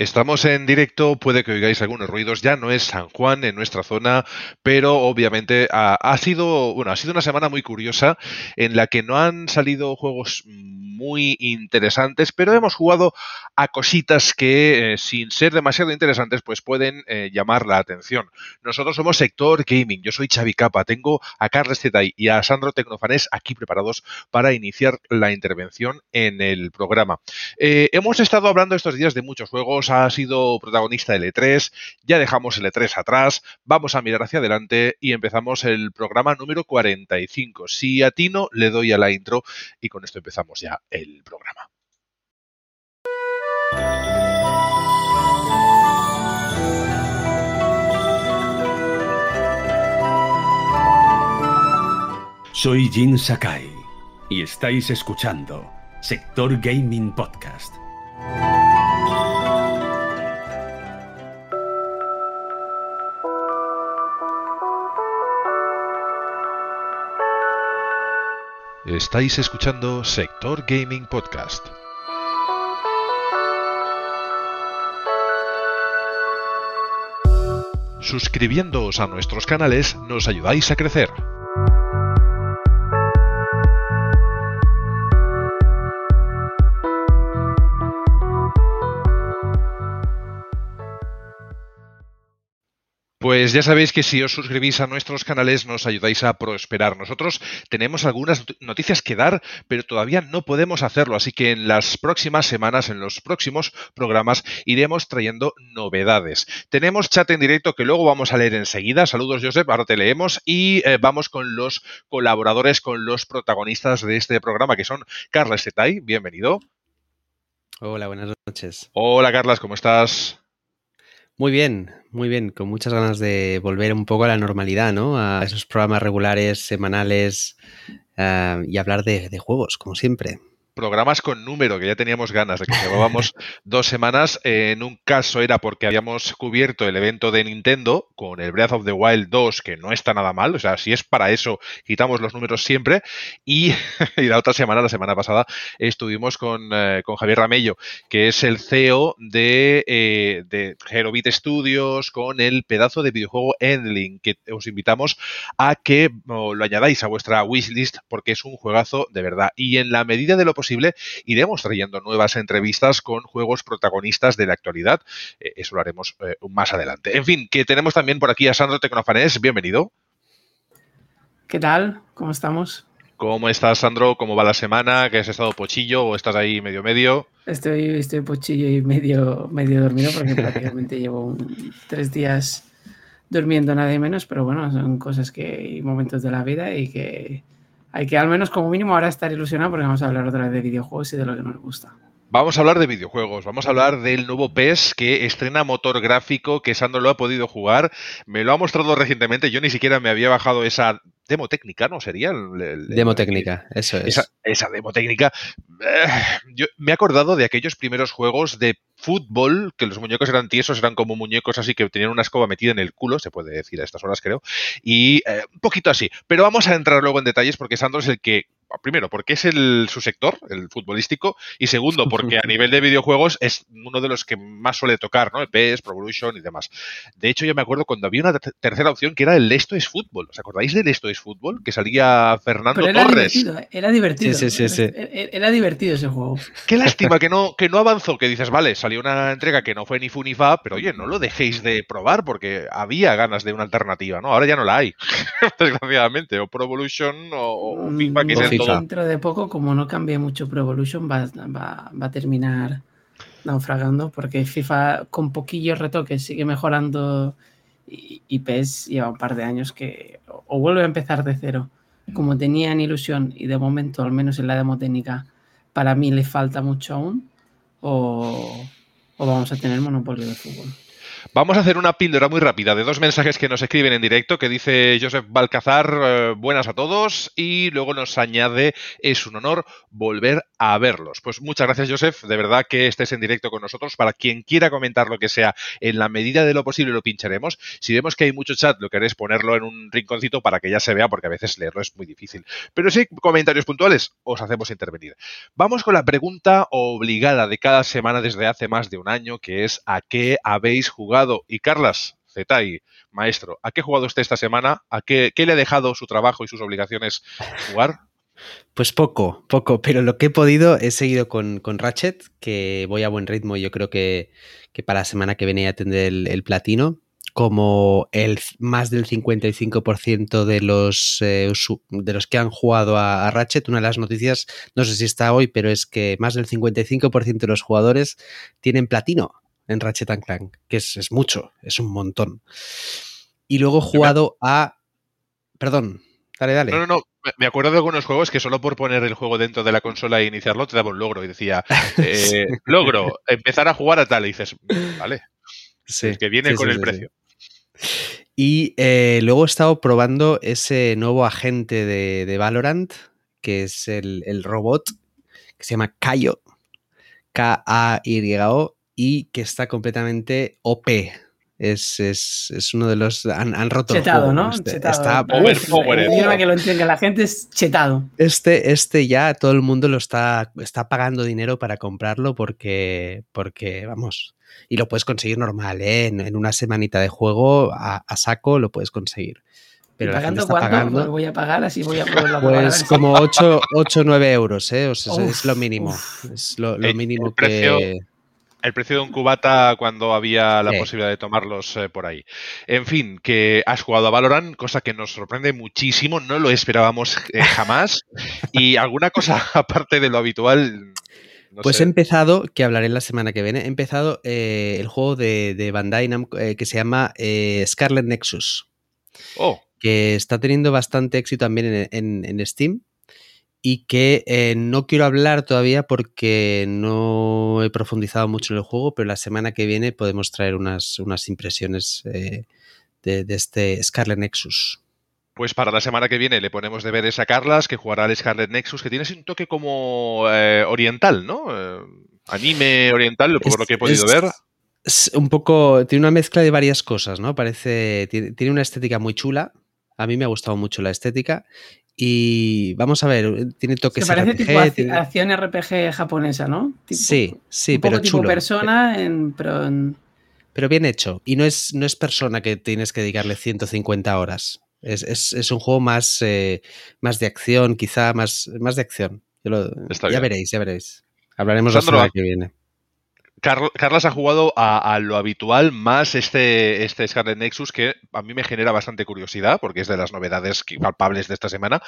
Estamos en directo, puede que oigáis algunos ruidos, ya no es San Juan en nuestra zona, pero obviamente ha, sido, bueno, ha sido una semana muy curiosa en la que no han salido juegos muy interesantes, pero hemos jugado a cositas que, eh, sin ser demasiado interesantes, pues pueden eh, llamar la atención. Nosotros somos Sector Gaming, yo soy Xavi Capa, tengo a Carles Zetay y a Sandro Tecnofanés aquí preparados para iniciar la intervención en el programa. Eh, hemos estado hablando estos días de muchos juegos, ha sido protagonista del E3, ya dejamos el E3 atrás, vamos a mirar hacia adelante y empezamos el programa número 45. Si atino, le doy a la intro y con esto empezamos ya el programa. Soy Jin Sakai y estáis escuchando Sector Gaming Podcast. Estáis escuchando Sector Gaming Podcast. Suscribiéndoos a nuestros canales nos ayudáis a crecer. Pues ya sabéis que si os suscribís a nuestros canales nos ayudáis a prosperar. Nosotros tenemos algunas noticias que dar, pero todavía no podemos hacerlo, así que en las próximas semanas, en los próximos programas, iremos trayendo novedades. Tenemos chat en directo que luego vamos a leer enseguida. Saludos, Josep, ahora te leemos y eh, vamos con los colaboradores, con los protagonistas de este programa, que son Carla Setay, bienvenido. Hola, buenas noches. Hola, Carlas, ¿cómo estás? Muy bien, muy bien, con muchas ganas de volver un poco a la normalidad, ¿no? A esos programas regulares, semanales eh, y hablar de, de juegos, como siempre programas con número, que ya teníamos ganas de que llevábamos dos semanas. En un caso era porque habíamos cubierto el evento de Nintendo con el Breath of the Wild 2, que no está nada mal, o sea, si es para eso, quitamos los números siempre. Y, la otra semana, la semana pasada, estuvimos con, eh, con Javier Ramello, que es el CEO de, eh, de Herobit Studios, con el pedazo de videojuego Endling, que os invitamos a que lo añadáis a vuestra wishlist porque es un juegazo de verdad. Y en la medida de lo posible, iremos trayendo nuevas entrevistas con juegos protagonistas de la actualidad. Eh, eso lo haremos eh, más adelante. En fin, que tenemos también por aquí a Sandro Tecnofanés. Bienvenido. ¿Qué tal? ¿Cómo estamos? ¿Cómo estás, Sandro? ¿Cómo va la semana? ¿Que has estado pochillo o estás ahí medio medio? Estoy, estoy pochillo y medio, medio dormido porque prácticamente llevo tres días durmiendo nada menos, pero bueno, son cosas que hay momentos de la vida y que hay que al menos como mínimo ahora estar ilusionado porque vamos a hablar otra vez de videojuegos y de lo que nos gusta. Vamos a hablar de videojuegos, vamos a hablar del nuevo PES que estrena motor gráfico, que Sandro lo ha podido jugar, me lo ha mostrado recientemente, yo ni siquiera me había bajado esa demo técnica, ¿no? Sería el, demo técnica, eso es. Esa, esa demo técnica. Eh, yo me he acordado de aquellos primeros juegos de fútbol, que los muñecos eran tiesos, eran como muñecos así que tenían una escoba metida en el culo, se puede decir a estas horas creo, y eh, un poquito así. Pero vamos a entrar luego en detalles porque Sandro es el que primero, porque es el, su sector, el futbolístico, y segundo, porque a nivel de videojuegos es uno de los que más suele tocar, ¿no? El PES, Pro Evolution y demás. De hecho, yo me acuerdo cuando había una tercera opción que era el Esto es Fútbol. ¿Os acordáis del Esto es Fútbol? Que salía Fernando era Torres. Divertido, ¿eh? era divertido. Sí, sí, sí, era, divertido ese juego. Qué lástima que no, que no avanzó, que dices, vale, salió una entrega que no fue ni fu ni fa, pero oye, no lo dejéis de probar porque había ganas de una alternativa, ¿no? Ahora ya no la hay, desgraciadamente. O Pro Evolution o, o FIFA, que todo. Dentro de poco como no cambie mucho Pro Evolution, va, va, a terminar naufragando porque FIFA con poquillos retoques sigue mejorando y, y, PES lleva un par de años que o, vuelve a empezar de cero como tenían ilusión y de momento, al menos en la demo técnica, para mí le falta mucho aún o, o vamos a tener monopolio de fútbol. Vamos a hacer una píldora muy rápida de dos mensajes que nos escriben en directo, que dice Joseph Balcazar, eh, buenas a todos, y luego nos añade, es un honor volver a verlos. Pues muchas gracias, Joseph. De verdad que estés en directo con nosotros. Para quien quiera comentar lo que sea, en la medida de lo posible lo pincharemos. Si vemos que hay mucho chat, lo que haré es ponerlo en un rinconcito para que ya se vea, porque a veces leerlo es muy difícil. Pero si hay comentarios puntuales, os hacemos intervenir. Vamos con la pregunta obligada de cada semana desde hace más de un año, que es ¿a qué habéis jugado? Y Carlas, Zetai, maestro, ¿a qué ha jugado usted esta semana? ¿A qué, qué le ha dejado su trabajo y sus obligaciones jugar? Pues poco, poco, pero lo que he podido he seguido con, con Ratchet, que voy a buen ritmo. Yo creo que, que para la semana que viene ya tendré el, el platino. Como el más del 55% de los, eh, de los que han jugado a, a, Ratchet, una de las noticias, no sé si está hoy, pero es que más del 55% de los jugadores tienen platino en Ratchet and Clank, que es, es mucho, es un montón. Y luego he jugado a. Perdón, dale, dale. No, no, no. Me acuerdo de algunos juegos que solo por poner el juego dentro de la consola e iniciarlo te daba un logro y decía, eh, logro, empezar a jugar a tal. Y dices, vale. Sí, es que viene sí, con el precio. Y eh, luego he estado probando ese nuevo agente de, de Valorant, que es el, el, robot, que se llama Kayo, K-A-Y-O, y que está completamente OP. Es, es, es, uno de los. Han, han roto chetado, el juego. ¿no? Este, chetado. Está over, over, el idioma que lo entiende la gente es chetado. Este, este ya todo el mundo lo está, está pagando dinero para comprarlo porque, porque vamos, y lo puedes conseguir normal, ¿eh? en, en, una semanita de juego a, a saco lo puedes conseguir. Pero ¿Y pagando cuánto? Pagando, voy a pagar así voy a poder Pues como 8 o 9 euros, ¿eh? O sea, uf, es lo mínimo. Uf. Es lo, lo el, mínimo el precio, que el precio de un cubata cuando había la sí. posibilidad de tomarlos eh, por ahí. En fin, que has jugado a Valorant, cosa que nos sorprende muchísimo, no lo esperábamos eh, jamás. y alguna cosa aparte de lo habitual. No pues sé. he empezado, que hablaré la semana que viene, he empezado eh, el juego de, de Bandai Namco que se llama Scarlet Nexus. Oh. Que está teniendo bastante éxito también en, en, en Steam y que eh, no quiero hablar todavía porque no he profundizado mucho en el juego, pero la semana que viene podemos traer unas, unas impresiones eh, de, de, este Scarlet Nexus. Pues para la semana que viene le ponemos deberes a Carlas, que jugará al Scarlet Nexus, que tiene un toque como eh, oriental, ¿no? Anime oriental, por es, lo que he podido es, ver. Es un poco, tiene una mezcla de varias cosas, ¿no? Parece, tiene, tiene una estética muy chula, a mí me ha gustado mucho la estética y vamos a ver, tiene toques que parece RPG, tipo tiene... acción RPG japonesa, ¿no? Tipo, sí, sí, un pero poco chulo. tipo persona, en, pero en... Pero bien hecho. Y no es, no es persona que tienes que dedicarle 150 horas. Es, es, es un juego más, eh, más de acción, quizá más, más de acción. Lo, ya bien. veréis, ya veréis. Hablaremos Sandro, la semana que viene. Carlas ha jugado a, a, lo habitual más este, este Scarlet Nexus que a mí me genera bastante curiosidad porque es de las novedades palpables de esta semana.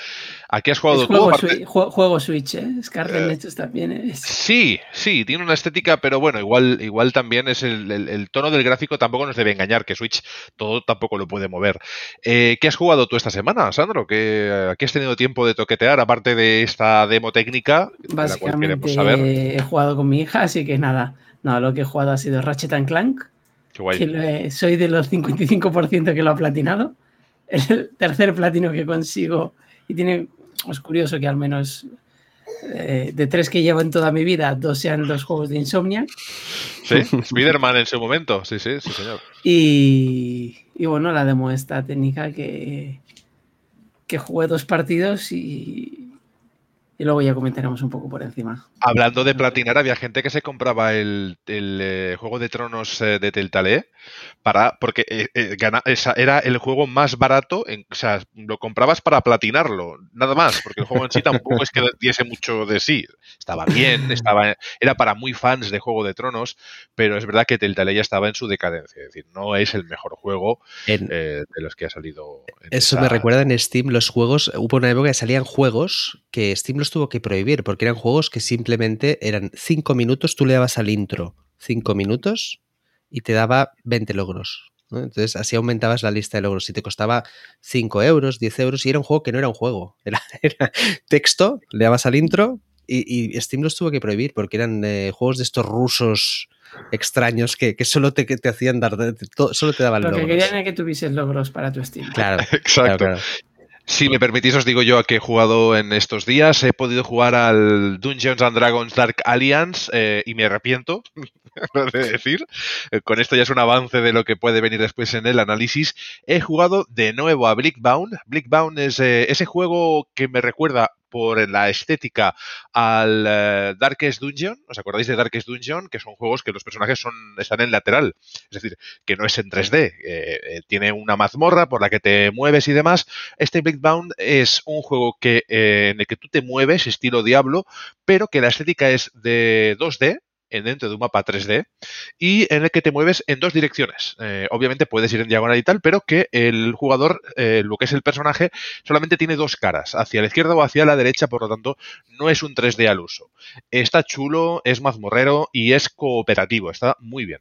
¿A qué has jugado es juego, tú? Aparte... Juego, juego, Switch, ¿eh? Scarlet eh, Nexus también es. Sí, sí, tiene una estética, pero bueno, igual, igual también es el, el, el, tono del gráfico tampoco nos debe engañar, que Switch todo tampoco lo puede mover. Eh, ¿Qué has jugado tú esta semana, Sandro? ¿Qué, ¿Qué, has tenido tiempo de toquetear aparte de esta demo técnica? Básicamente de la cual he jugado con mi hija, así que nada no, lo que he jugado ha sido Ratchet and Clank. Qué guay. Que he, soy de los 55% que lo ha platinado. El tercer platino que consigo. Y tiene. Es curioso que al menos eh, de tres que llevo en toda mi vida, dos sean los juegos de Insomnia. Sí, Spider-Man en su momento. Sí, sí, sí, señor. Y, y bueno, la demo esta técnica que, que jugué dos partidos y, y luego ya comentaremos un poco por encima. Hablando de platinar, había gente que se compraba el, el eh, Juego de Tronos eh, de Telltale para, porque eh, gana, esa era el juego más barato, en, o sea, lo comprabas para platinarlo, nada más, porque el juego en sí tampoco es que diese mucho de sí. Estaba bien, estaba, era para muy fans de Juego de Tronos, pero es verdad que Telltale ya estaba en su decadencia, es decir, no es el mejor juego en, de los que ha salido. eso esa... me recuerda en Steam los juegos, hubo una época que salían juegos que Steam los tuvo que prohibir, porque eran juegos que simplemente eran 5 minutos, tú le dabas al intro 5 minutos y te daba 20 logros. ¿no? Entonces así aumentabas la lista de logros. Si te costaba 5 euros, 10 euros, y era un juego que no era un juego, era, era texto, le dabas al intro y, y, Steam los tuvo que prohibir porque eran eh, juegos de estos rusos extraños que, que solo te, que te hacían dar, te, solo te daban Lo logros. que querían era que tuvieses logros para tu Steam. Claro, exacto. Claro, claro. Si me permitís, os digo yo a que he jugado en estos días. He podido jugar al Dungeons and Dragons Dark Alliance eh, y me arrepiento de decir. Eh, con esto ya es un avance de lo que puede venir después en el análisis. He jugado de nuevo a Blickbound. Blickbound es eh, ese juego que me recuerda por la estética al eh, Darkest Dungeon. ¿Os acordáis de Darkest Dungeon? Que son juegos que los personajes son, están en lateral. Es decir, que no es en 3D. Eh, eh, tiene una mazmorra por la que te mueves y demás. Este Blickbound es un juego en el que tú te mueves, estilo Diablo, pero que la estética es de 2D dentro de un mapa 3D y en el que te mueves en dos direcciones. Eh, obviamente puedes ir en diagonal y tal, pero que el jugador, eh, lo que es el personaje, solamente tiene dos caras, hacia la izquierda o hacia la derecha, por lo tanto no es un 3D al uso. Está chulo, es mazmorrero y es cooperativo, está muy bien.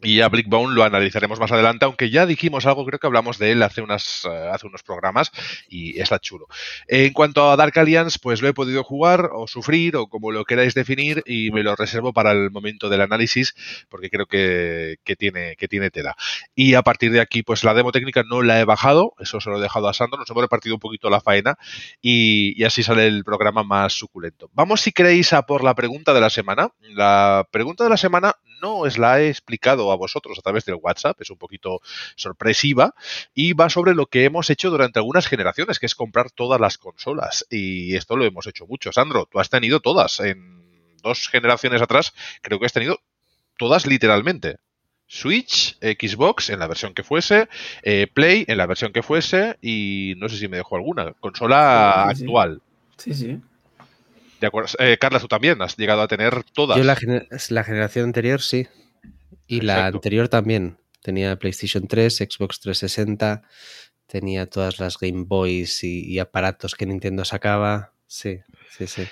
Y a Blickbone lo analizaremos más adelante, aunque ya dijimos algo, creo que hablamos de él hace, eh, hace unos programas y está chulo. En cuanto a Dark Alliance, pues lo he podido jugar o sufrir o como lo queráis definir y me lo reservo para el momento del análisis porque creo que, tiene, que tiene tela. Y a partir de aquí, pues la demo técnica no la he bajado, eso se lo he dejado a Sandro, nos hemos repartido un poquito la faena y, y así sale el programa más suculento. Vamos, si queréis, a por la pregunta de la semana. La pregunta de la semana no os la he explicado a vosotros a través del WhatsApp, es un poquito sorpresiva y va sobre lo que hemos hecho durante algunas generaciones, que es comprar todas las consolas. Y esto lo hemos hecho mucho. Sandro, tú has tenido todas. En dos generaciones atrás creo que has tenido todas literalmente. Switch, Xbox en la versión que fuese, eh, Play en la versión que fuese y no sé si me dejo alguna. Consola actual. Sí, sí. De acuerdo. Eh, Carla, tú también has llegado a tener todas. Yo la, la generación anterior sí. Y la anterior también. Tenía PlayStation 3, Xbox 360, tenía todas las Game Boys y, aparatos que Nintendo sacaba. Sí, sí, sí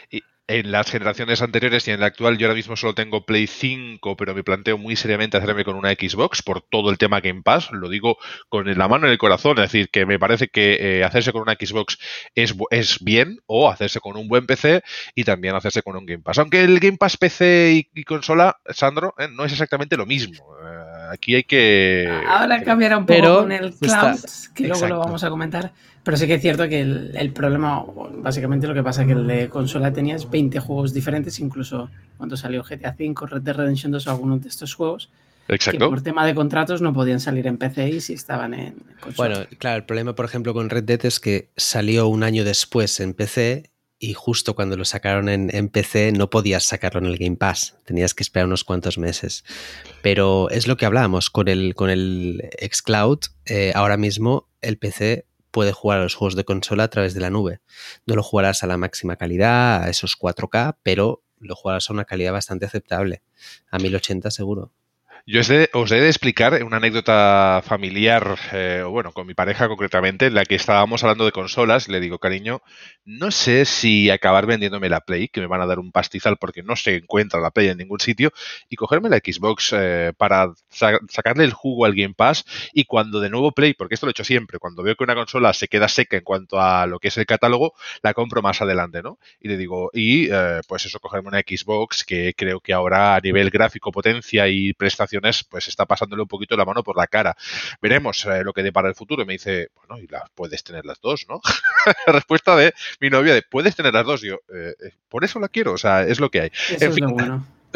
en las generaciones anteriores y en la actual yo ahora mismo solo tengo Play 5, pero me planteo muy seriamente hacerme con una Xbox por todo el tema Game Pass. Lo digo con la mano en el corazón, es decir, que me parece que eh, hacerse con una Xbox es, es, bien o hacerse con un buen PC y también hacerse con un Game Pass. Aunque el Game Pass PC y, consola, Sandro, eh, no es exactamente lo mismo. Eh, aquí hay que... Ahora cambiará un poco con el cloud, que luego lo vamos a comentar. Pero sí que es cierto que el, problema, básicamente lo que pasa es que el de consola tenías 20 juegos diferentes, incluso cuando salió GTA V, Red Dead Redemption 2 o algunos de estos juegos. Exacto. Que por tema de contratos no podían salir en PC y si estaban en consola. Bueno, claro, el problema, por ejemplo, con Red Dead es que salió un año después en PC y justo cuando lo sacaron en, PC no podías sacarlo en el Game Pass, tenías que esperar unos cuantos meses. Pero es lo que hablábamos con el, con el xCloud, eh, ahora mismo el PC puede jugar a los juegos de consola a través de la nube. No lo jugarás a la máxima calidad, a esos 4K, pero lo jugarás a una calidad bastante aceptable, a 1080 seguro. Yo os he, de explicar una anécdota familiar, eh, bueno, con mi pareja concretamente, en la que estábamos hablando de consolas. Le digo, cariño, no sé si acabar vendiéndome la Play, que me van a dar un pastizal porque no se encuentra la Play en ningún sitio, y cogerme la Xbox eh, para sacarle el jugo al Game Pass. Y cuando de nuevo Play, porque esto lo he hecho siempre, cuando veo que una consola se queda seca en cuanto a lo que es el catálogo, la compro más adelante, ¿no? Y le digo, y eh, pues eso, cogerme una Xbox que creo que ahora a nivel gráfico, potencia y prestación pues está pasándole un poquito la mano por la cara. Veremos eh, lo que depara el futuro. Y me dice, bueno, y las puedes tener las dos, ¿no? la respuesta de mi novia de, puedes tener las dos. yo, eh, eh, por eso la quiero, o sea, es lo que hay. en fin,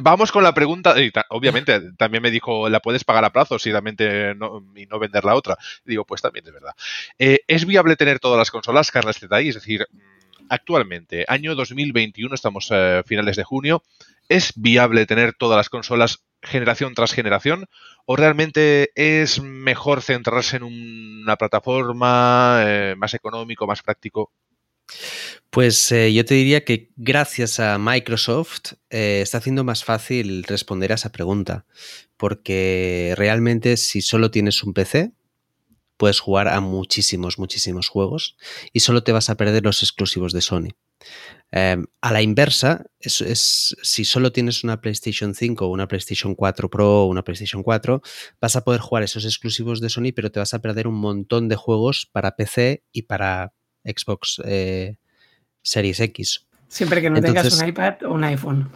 Vamos con la pregunta, y obviamente también me dijo, la puedes pagar a plazo si realmente no, y no vender la otra. digo, pues también es verdad. ¿Es viable tener todas las consolas, Carlos Zetay? Es decir, actualmente, año 2021, estamos a finales de junio, ¿es viable tener todas las consolas generación tras generación? ¿O realmente es mejor centrarse en una plataforma eh, más económico, más práctico? Pues eh, yo te diría que gracias a Microsoft eh, está haciendo más fácil responder a esa pregunta, porque realmente si solo tienes un PC, puedes jugar a muchísimos, muchísimos juegos y solo te vas a perder los exclusivos de Sony. Em, a la inversa, es, si solo tienes una PlayStation 5 o una PlayStation 4 Pro o una PlayStation 4, vas a poder jugar esos exclusivos de Sony, pero te vas a perder un montón de juegos para PC y para Xbox eh, Series X. Siempre que no tengas un iPad o un iPhone.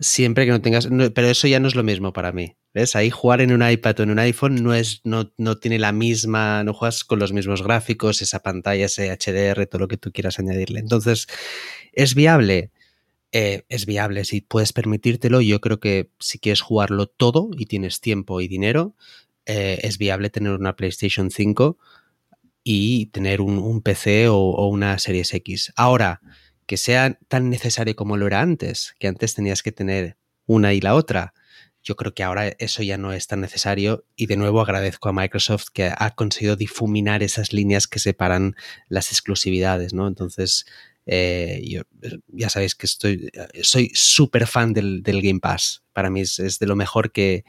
Siempre que no tengas. pero eso ya no es lo mismo para mí. ¿Ves? Ahí jugar en un iPad o en un iPhone no es, no, no tiene la misma, no juegas con los mismos gráficos, esa pantalla, ese HDR, todo lo que tú quieras añadirle. Entonces, ¿es viable? Eh, es viable, si puedes permitírtelo. Yo creo que si quieres jugarlo todo y tienes tiempo y dinero, eh, es viable tener una PlayStation 5 y tener un, un PC o, o una Series X. Ahora, que sea tan necesario como lo era antes, que antes tenías que tener una y la otra. Yo creo que ahora eso ya no es tan necesario y de nuevo agradezco a Microsoft que ha conseguido difuminar esas líneas que separan las exclusividades, ¿no? Entonces, eh, yo, ya sabéis que estoy, soy súper fan del, del, Game Pass. Para mí es, es, de lo mejor que,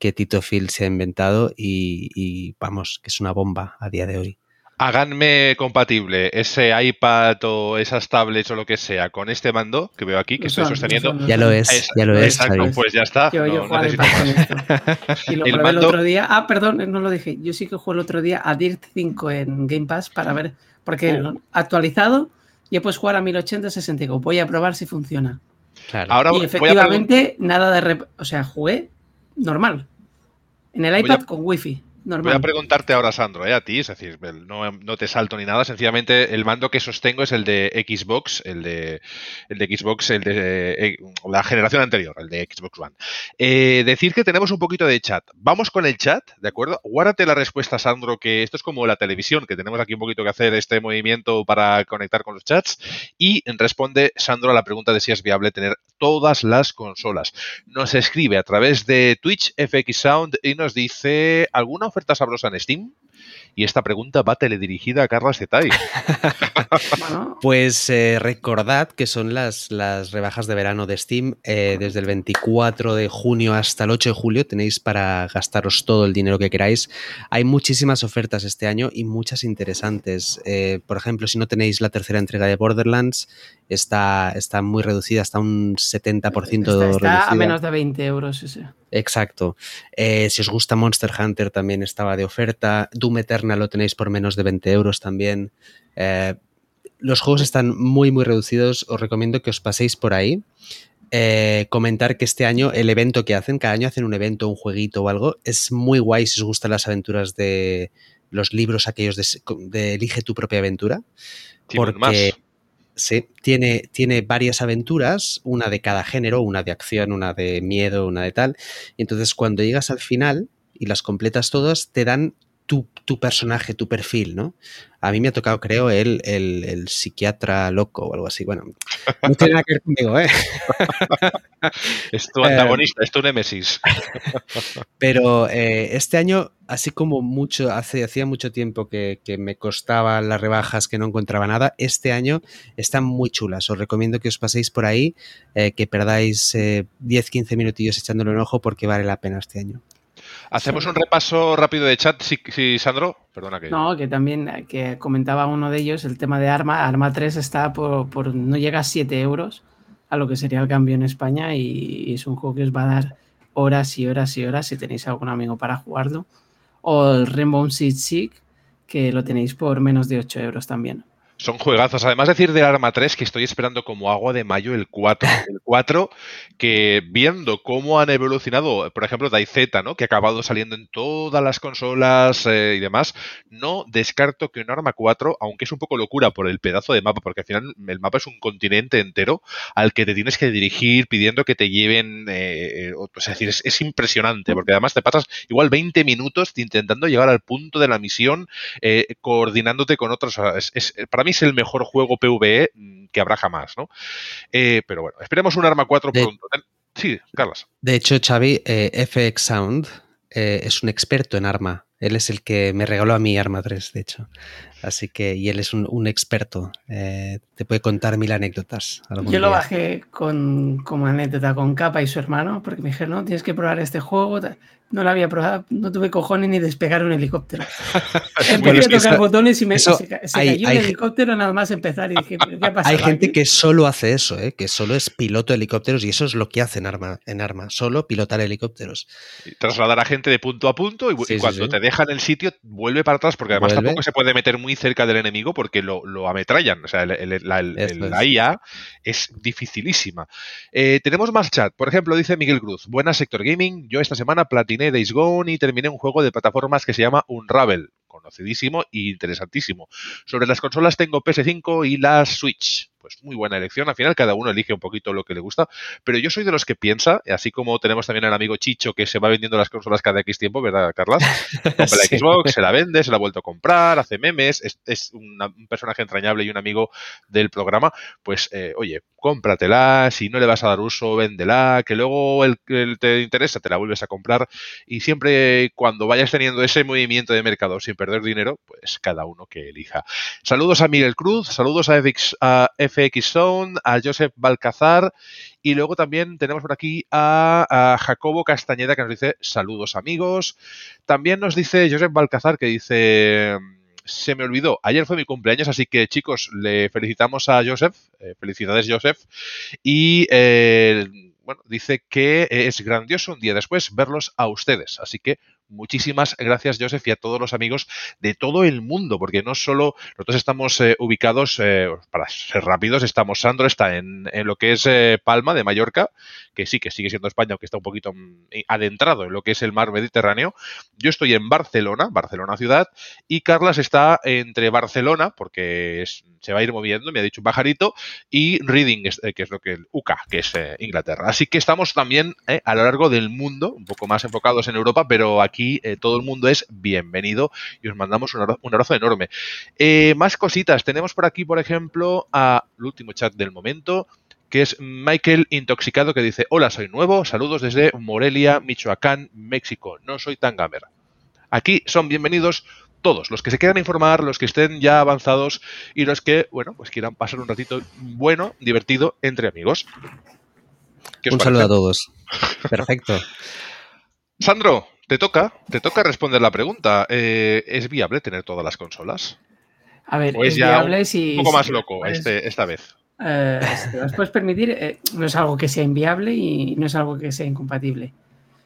que Tito Phil se ha inventado y vamos, que es una bomba a día de hoy háganme compatible ese iPad o esas tablets o lo que sea con este mando que veo aquí, que estoy sosteniendo. Ya lo es, es ya lo es. Exacto, pues ya está. Yo, yo no necesito... y lo el, mando... el otro día. Ah, perdón, no lo dije. Yo sí que jugué el otro día a Dirt 5 en Game Pass para ver, porque oh. actualizado ya puedes jugar a 1080 60. Voy a probar si funciona. Claro. Ahora y efectivamente, nada de. Rep... O sea, jugué normal. En el iPad a... con Wi-Fi. Voy a preguntarte ahora, Sandro, ¿eh? a ti, es decir, no, no, te salto ni nada, sencillamente el mando que sostengo es el de Xbox, el de, el de Xbox, el de eh, la generación anterior, el de Xbox One. Eh, decir que tenemos un poquito de chat. Vamos con el chat, ¿de acuerdo? Guárdate la respuesta, Sandro, que esto es como la televisión, que tenemos aquí un poquito que hacer este movimiento para conectar con los chats. Y responde, Sandro, a la pregunta de si es viable tener todas las consolas. Nos escribe a través de Twitch FX Sound y nos dice alguna oferta sabrosa en Steam? Y esta pregunta va teledirigida a Carlos Zetay. pues eh, recordad que son las, las, rebajas de verano de Steam. Eh, desde el 24 de junio hasta el 8 de julio tenéis para gastaros todo el dinero que queráis. Hay muchísimas ofertas este año y muchas interesantes. Eh, por ejemplo, si no tenéis la tercera entrega de Borderlands, está, está muy reducida, hasta un 70% está, está reducida. a menos de 20 euros ese. Exacto. Eh, si os gusta Monster Hunter también estaba de oferta. Doom Eternal lo tenéis por menos de 20 euros también. Eh, los juegos están muy, muy reducidos. Os recomiendo que os paséis por ahí. Eh, comentar que este año el evento que hacen, cada año hacen un evento, un jueguito o algo, es muy guay si os gustan las aventuras de los libros aquellos de, de Elige tu propia aventura. Porque más. Sí, tiene, tiene varias aventuras, una de cada género, una de acción, una de miedo, una de tal. Y entonces cuando llegas al final y las completas todas, te dan tu, tu, personaje, tu perfil, ¿no? A mí me ha tocado, creo, el, el, el, psiquiatra loco o algo así. Bueno, no tiene nada que ver conmigo, ¿eh? es tu antagonista, eh, es tu némesis. Pero eh, este año, así como mucho, hace, hacía mucho tiempo que, que, me costaban las rebajas, que no encontraba nada, este año están muy chulas. Os recomiendo que os paséis por ahí, eh, que perdáis 10-15 minutillos echándole un ojo porque vale la pena este año. Hacemos un repaso rápido de chat, sí, sí, Sandro. Perdona que. No, que también que comentaba uno de ellos el tema de Arma. Arma 3 está por, por no llega a 7 euros a lo que sería el cambio en España y, y, es un juego que os va a dar horas y horas y horas si tenéis algún amigo para jugarlo. O el Rainbow Six Siege, que lo tenéis por menos de 8 euros también. Son juegazos. Además decir del Arma 3 que estoy esperando como agua de mayo el 4. El 4 que viendo cómo han evolucionado, por ejemplo, DayZ, ¿no? que ha acabado saliendo en todas las consolas eh, y demás, no descarto que un Arma 4, aunque es un poco locura por el pedazo de mapa, porque al final el mapa es un continente entero al que te tienes que dirigir pidiendo que te lleven, eh, es decir, es, es, impresionante, porque además te pasas igual 20 minutos intentando llegar al punto de la misión, eh, coordinándote con otros. Es, es, para mí es el mejor juego PvE que habrá jamás, ¿no? Eh, pero bueno, esperemos un Arma 4 de, pronto. Sí, Carlos. De hecho, Xavi, eh, FX Sound eh, es un experto en Arma. Él es el que me regaló a mí Arma 3, de hecho. Así que, y él es un, un experto. Eh, te puede contar mil anécdotas. Yo día. lo bajé con, como anécdota con Capa y su hermano, porque me dijeron, no, tienes que probar este juego. No lo había probado, no tuve cojones ni despegar un helicóptero. Empecé bueno, a tocar botones y me eso, se, se hay, cayó hay, un helicóptero nada más empezar y dije, ¿qué ha pasado? Hay gente aquí? que solo hace eso, ¿eh? que solo es piloto de helicópteros y eso es lo que hace en Arma, en Arma solo pilotar helicópteros. Y trasladar a gente de punto a punto y, sí, y cuando sí, te dejan el sitio vuelve para atrás porque además vuelve. tampoco se puede meter muy cerca del enemigo porque lo, ametrallan. O sea, la, IA es dificilísima. Eh, tenemos más chat. Por ejemplo, dice Miguel Cruz, buenas Sector Gaming. Yo esta semana platiné Days Gone y terminé un juego de plataformas que se llama Unravel conocidísimo e interesantísimo. Sobre las consolas tengo PS5 y la Switch pues muy buena elección. Al final cada uno elige un poquito lo que le gusta, pero yo soy de los que piensa, así como tenemos también al amigo Chicho que se va vendiendo las consolas cada X tiempo, ¿verdad, Carlas? Compra la Xbox, se la vende, se la ha vuelto a comprar, hace memes, es, un personaje entrañable y un amigo del programa, pues eh, oye, cómpratela, si no le vas a dar uso, véndela, que luego el, que te interesa te la vuelves a comprar y siempre cuando vayas teniendo ese movimiento de mercado sin perder dinero, pues cada uno que elija. Saludos a Miguel Cruz, saludos a, FX, a FX Zone, a Joseph Balcazar y luego también tenemos por aquí a, Jacobo Castañeda que nos dice saludos amigos. También nos dice Joseph Balcazar que dice se me olvidó, ayer fue mi cumpleaños, así que chicos, le felicitamos a Joseph, eh, felicidades Joseph, y eh, bueno, dice que es grandioso un día después verlos a ustedes, así que Muchísimas gracias, Joseph, y a todos los amigos de todo el mundo, porque no solo nosotros estamos eh, ubicados, eh, para ser rápidos, estamos, Sandro está en, en lo que es eh, Palma de Mallorca, que sí que sigue siendo España, aunque está un poquito mm, adentrado en lo que es el mar Mediterráneo. Yo estoy en Barcelona, Barcelona ciudad, y Carlas está entre Barcelona, porque se va a ir moviendo, me ha dicho un pajarito, y Reading, que es lo que el UK, que es Inglaterra. Así que estamos también a lo largo del mundo, un poco más enfocados en Europa, pero aquí aquí eh, todo el mundo es bienvenido y os mandamos un abrazo, enorme. Eh, más cositas. Tenemos por aquí, por ejemplo, a el último chat del momento que es Michael Intoxicado, que dice, hola, soy nuevo, saludos desde Morelia, Michoacán, México, no soy tan gamer. Aquí son bienvenidos todos, los que se quieran informar, los que estén ya avanzados y los que, bueno, pues quieran pasar un ratito bueno, divertido entre amigos. Un saludo a todos. Perfecto. Sandro, te toca, te toca responder la pregunta. Eh, ¿Es viable tener todas las consolas? A ver, es, viable si. Un poco más loco este, esta vez. Eh, si te las puedes permitir, eh, no es algo que sea inviable y no es algo que sea incompatible.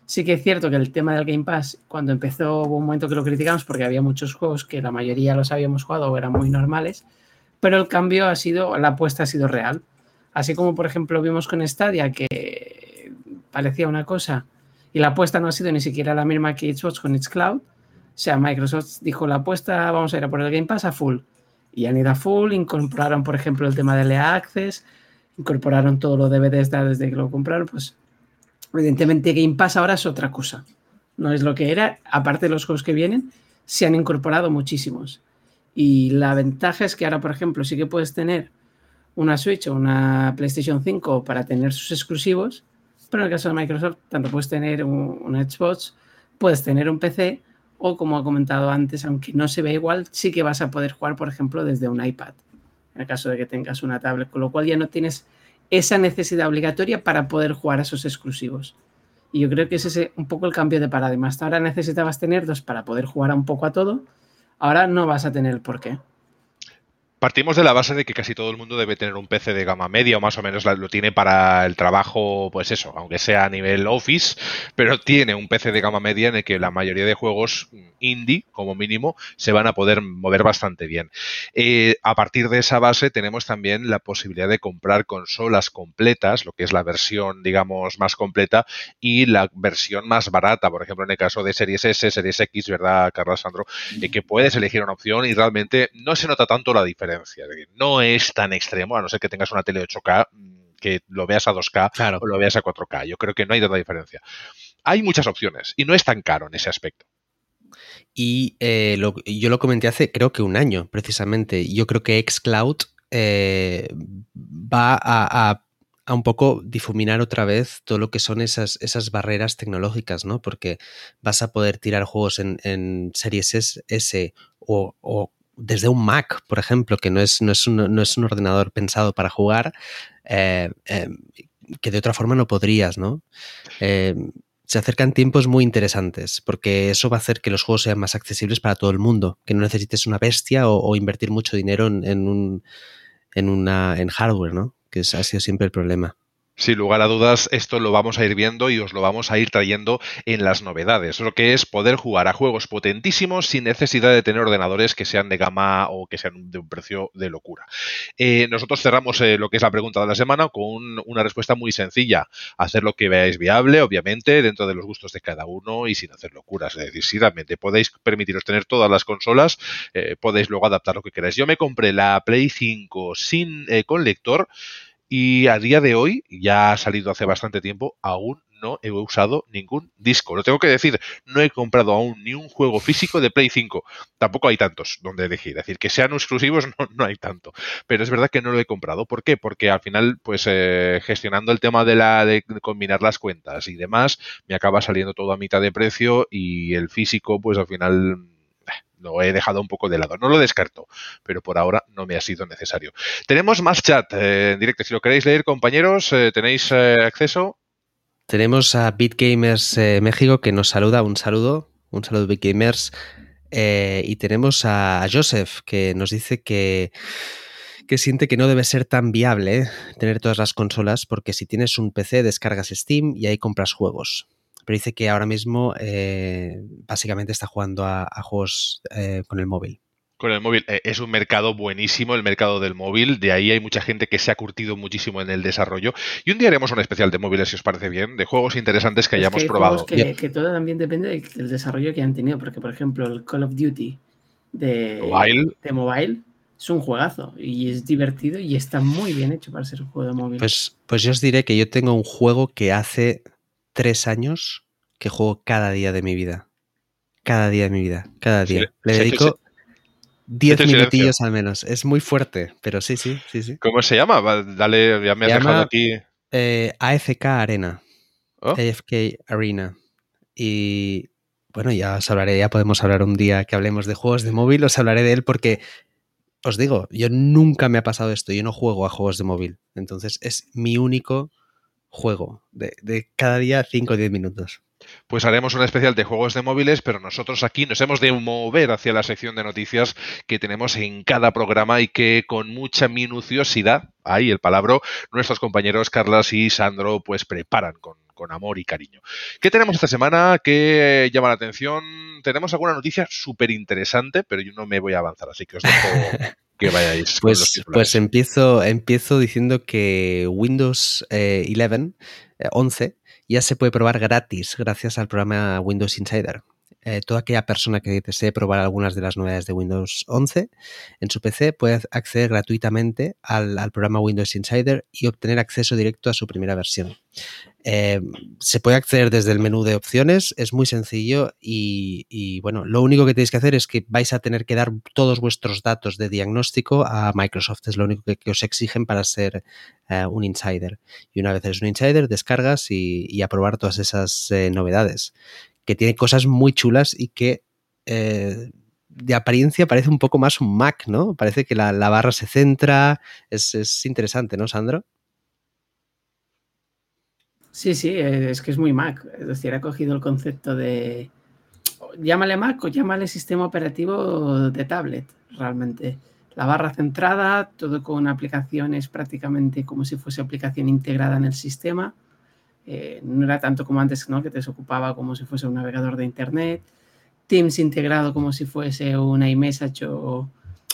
Sí que es cierto que el tema del Game Pass, cuando empezó, hubo un momento que lo criticamos porque había muchos juegos que la mayoría los habíamos jugado o eran muy normales, pero el cambio ha sido, la apuesta ha sido real. Así como, por ejemplo, vimos con Stadia que parecía una cosa y la apuesta no ha sido ni siquiera la misma que Xbox con Xcloud. O sea, Microsoft dijo la apuesta, vamos a ir a por el Game Pass a full. Y han ido a full, incorporaron, por ejemplo, el tema de LA Access, incorporaron todo lo DVDs desde que lo compraron. Pues, evidentemente, Game Pass ahora es otra cosa. No es lo que era. Aparte de los juegos que vienen, se han incorporado muchísimos. Y la ventaja es que ahora, por ejemplo, sí que puedes tener una Switch o una PlayStation 5 para tener sus exclusivos pero en el caso de Microsoft, tanto puedes tener un, Xbox, puedes tener un PC, o como ha comentado antes, aunque no se ve igual, sí que vas a poder jugar, por ejemplo, desde un iPad, en el caso de que tengas una tablet, con lo cual ya no tienes esa necesidad obligatoria para poder jugar a esos exclusivos. Y yo creo que ese es un poco el cambio de paradigma. Hasta ahora necesitabas tener dos para poder jugar un poco a todo. Ahora no vas a tener por qué. Partimos de la base de que casi todo el mundo debe tener un PC de gama media o más o menos lo tiene para el trabajo, pues eso, aunque sea a nivel Office, pero tiene un PC de gama media en el que la mayoría de juegos indie, como mínimo, se van a poder mover bastante bien. Eh, a partir de esa base tenemos también la posibilidad de comprar consolas completas, lo que es la versión, digamos, más completa y la versión más barata, por ejemplo, en el caso de Series S, Series X, ¿verdad, Carlos Sandro? Eh, que puedes elegir una opción y realmente no se nota tanto la diferencia no es tan extremo, a no ser que tengas una tele 8K mm, que lo veas a 2K o lo veas a 4K. Yo creo que no hay tanta diferencia. Hay muchas opciones y no es tan caro en ese aspecto. Y eh, yo lo comenté hace creo que un año, precisamente. Yo creo que Xcloud eh, va a, un poco difuminar otra vez todo lo que son esas, esas barreras tecnológicas, ¿no? Porque vas a poder tirar juegos en, series S, o, o desde un Mac, por ejemplo, que no es, no es, un, no es un ordenador pensado para jugar, eh, eh, que de otra forma no podrías, ¿no? Eh, se acercan tiempos muy interesantes, porque eso va a hacer que los juegos sean más accesibles para todo el mundo, que no necesites una bestia o, invertir mucho dinero en, un, en, una, en hardware, ¿no? Que ha sido siempre el problema. Sin lugar a dudas, esto lo vamos a ir viendo y os lo vamos a ir trayendo en las novedades. Lo que es poder jugar a juegos potentísimos sin necesidad de tener ordenadores que sean de gama o que sean de un precio de locura. Eh, nosotros cerramos eh, lo que es la pregunta de la semana con una respuesta muy sencilla. Hacer lo que veáis viable, obviamente, dentro de los gustos de cada uno y sin hacer locuras. Es decir, si realmente podéis permitiros tener todas las consolas, eh, podéis luego adaptar lo que queráis. Yo me compré la Play 5 sin con lector y a día de hoy, ya ha salido hace bastante tiempo, aún no he usado ningún disco. Lo tengo que decir, no he comprado aún ni un juego físico de Play 5. Tampoco hay tantos donde elegir. Es decir, que sean exclusivos no, hay tanto. Pero es verdad que no lo he comprado. ¿Por qué? Porque al final, pues eh, gestionando el tema de la de combinar las cuentas y demás, me acaba saliendo todo a mitad de precio y el físico, pues al final lo he dejado un poco de lado. No lo descarto, pero por ahora no me ha sido necesario. Tenemos más chat eh, en directo. Si lo queréis leer, compañeros, eh, tenéis eh, acceso. Tenemos a BitGamers México que nos saluda. Un saludo. Un saludo, BitGamers. y tenemos a Joseph que nos dice que que siente que no debe ser tan viable tener todas las consolas porque si tienes un PC descargas Steam y ahí compras juegos pero dice que ahora mismo eh, básicamente está jugando a, juegos eh, con el móvil. Con el móvil. Eh, es un mercado buenísimo, el mercado del móvil. De ahí hay mucha gente que se ha curtido muchísimo en el desarrollo. Y un día haremos un especial de móviles, si os parece bien, de juegos interesantes que hayamos probado. Que, que, todo también depende del desarrollo que han tenido. Porque, por ejemplo, el Call of Duty de mobile, de mobile es un juegazo y es divertido y está muy bien hecho para ser un juego de móvil. Pues, pues yo os diré que yo tengo un juego que hace tres años que juego cada día de mi vida. Cada día de mi vida. Cada día. Le dedico 10 minutillos al menos. Es muy fuerte, pero sí, sí, sí, sí. ¿Cómo se llama? Dale, ya me has dejado aquí. Eh, AFK Arena. Oh. AFK Arena. Y bueno, ya os hablaré, ya podemos hablar un día que hablemos de juegos de móvil, os hablaré de él porque os digo, yo nunca me ha pasado esto, yo no juego a juegos de móvil. Entonces es mi único juego de, de cada día 5 o 10 minutos pues haremos una especial de juegos de móviles, pero nosotros aquí nos hemos de mover hacia la sección de noticias que tenemos en cada programa y que con mucha minuciosidad, ahí el palabra, nuestros compañeros Carlas y Sandro pues preparan con, amor y cariño. ¿Qué tenemos esta semana? ¿Qué llama la atención? Tenemos alguna noticia súper interesante, pero yo no me voy a avanzar, así que os dejo que vayáis. Pues, pues empiezo, empiezo diciendo que Windows 11, eh, 11 ya se puede probar gratis gracias al programa Windows Insider. Eh, toda aquella persona que desee probar algunas de las novedades de Windows 11 en su PC puede acceder gratuitamente al, programa Windows Insider y obtener acceso directo a su primera versión. Eh, se puede acceder desde el menú de opciones, es muy sencillo y, bueno, lo único que tenéis que hacer es que vais a tener que dar todos vuestros datos de diagnóstico a Microsoft, es lo único que, os exigen para ser eh, un insider. Y una vez eres un insider, descargas y, y todas esas novedades que tiene cosas muy chulas y que eh, de apariencia parece un poco más un Mac, ¿no? Parece que la, barra se centra, es, interesante, ¿no, Sandro? Sí, sí, es que es muy Mac. Es decir, ha cogido el concepto de. Llámale Mac o llámale sistema operativo de tablet, realmente. La barra centrada, todo con aplicaciones prácticamente como si fuese aplicación integrada en el sistema. Eh, no era tanto como antes, ¿no? que te ocupaba como si fuese un navegador de Internet, Teams integrado como si fuese un iMessage o,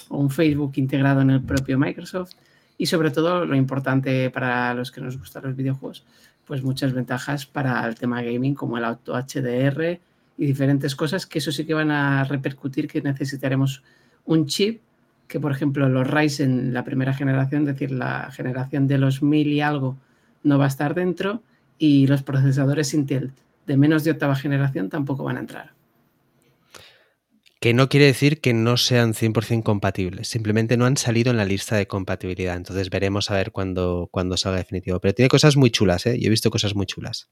un Facebook integrado en el propio Microsoft y sobre todo lo importante para los que nos gustan los videojuegos, pues muchas ventajas para el tema gaming como el auto HDR y diferentes cosas que eso sí que van a repercutir que necesitaremos un chip que por ejemplo los Ryzen la primera generación, es decir, la generación de los mil y algo no va a estar dentro y los procesadores Intel de menos de octava generación tampoco van a entrar. Que no quiere decir que no sean 100% compatibles, simplemente no han salido en la lista de compatibilidad, entonces veremos a ver cuándo, salga definitivo. Pero tiene cosas muy chulas, ¿eh? yo he visto cosas muy chulas.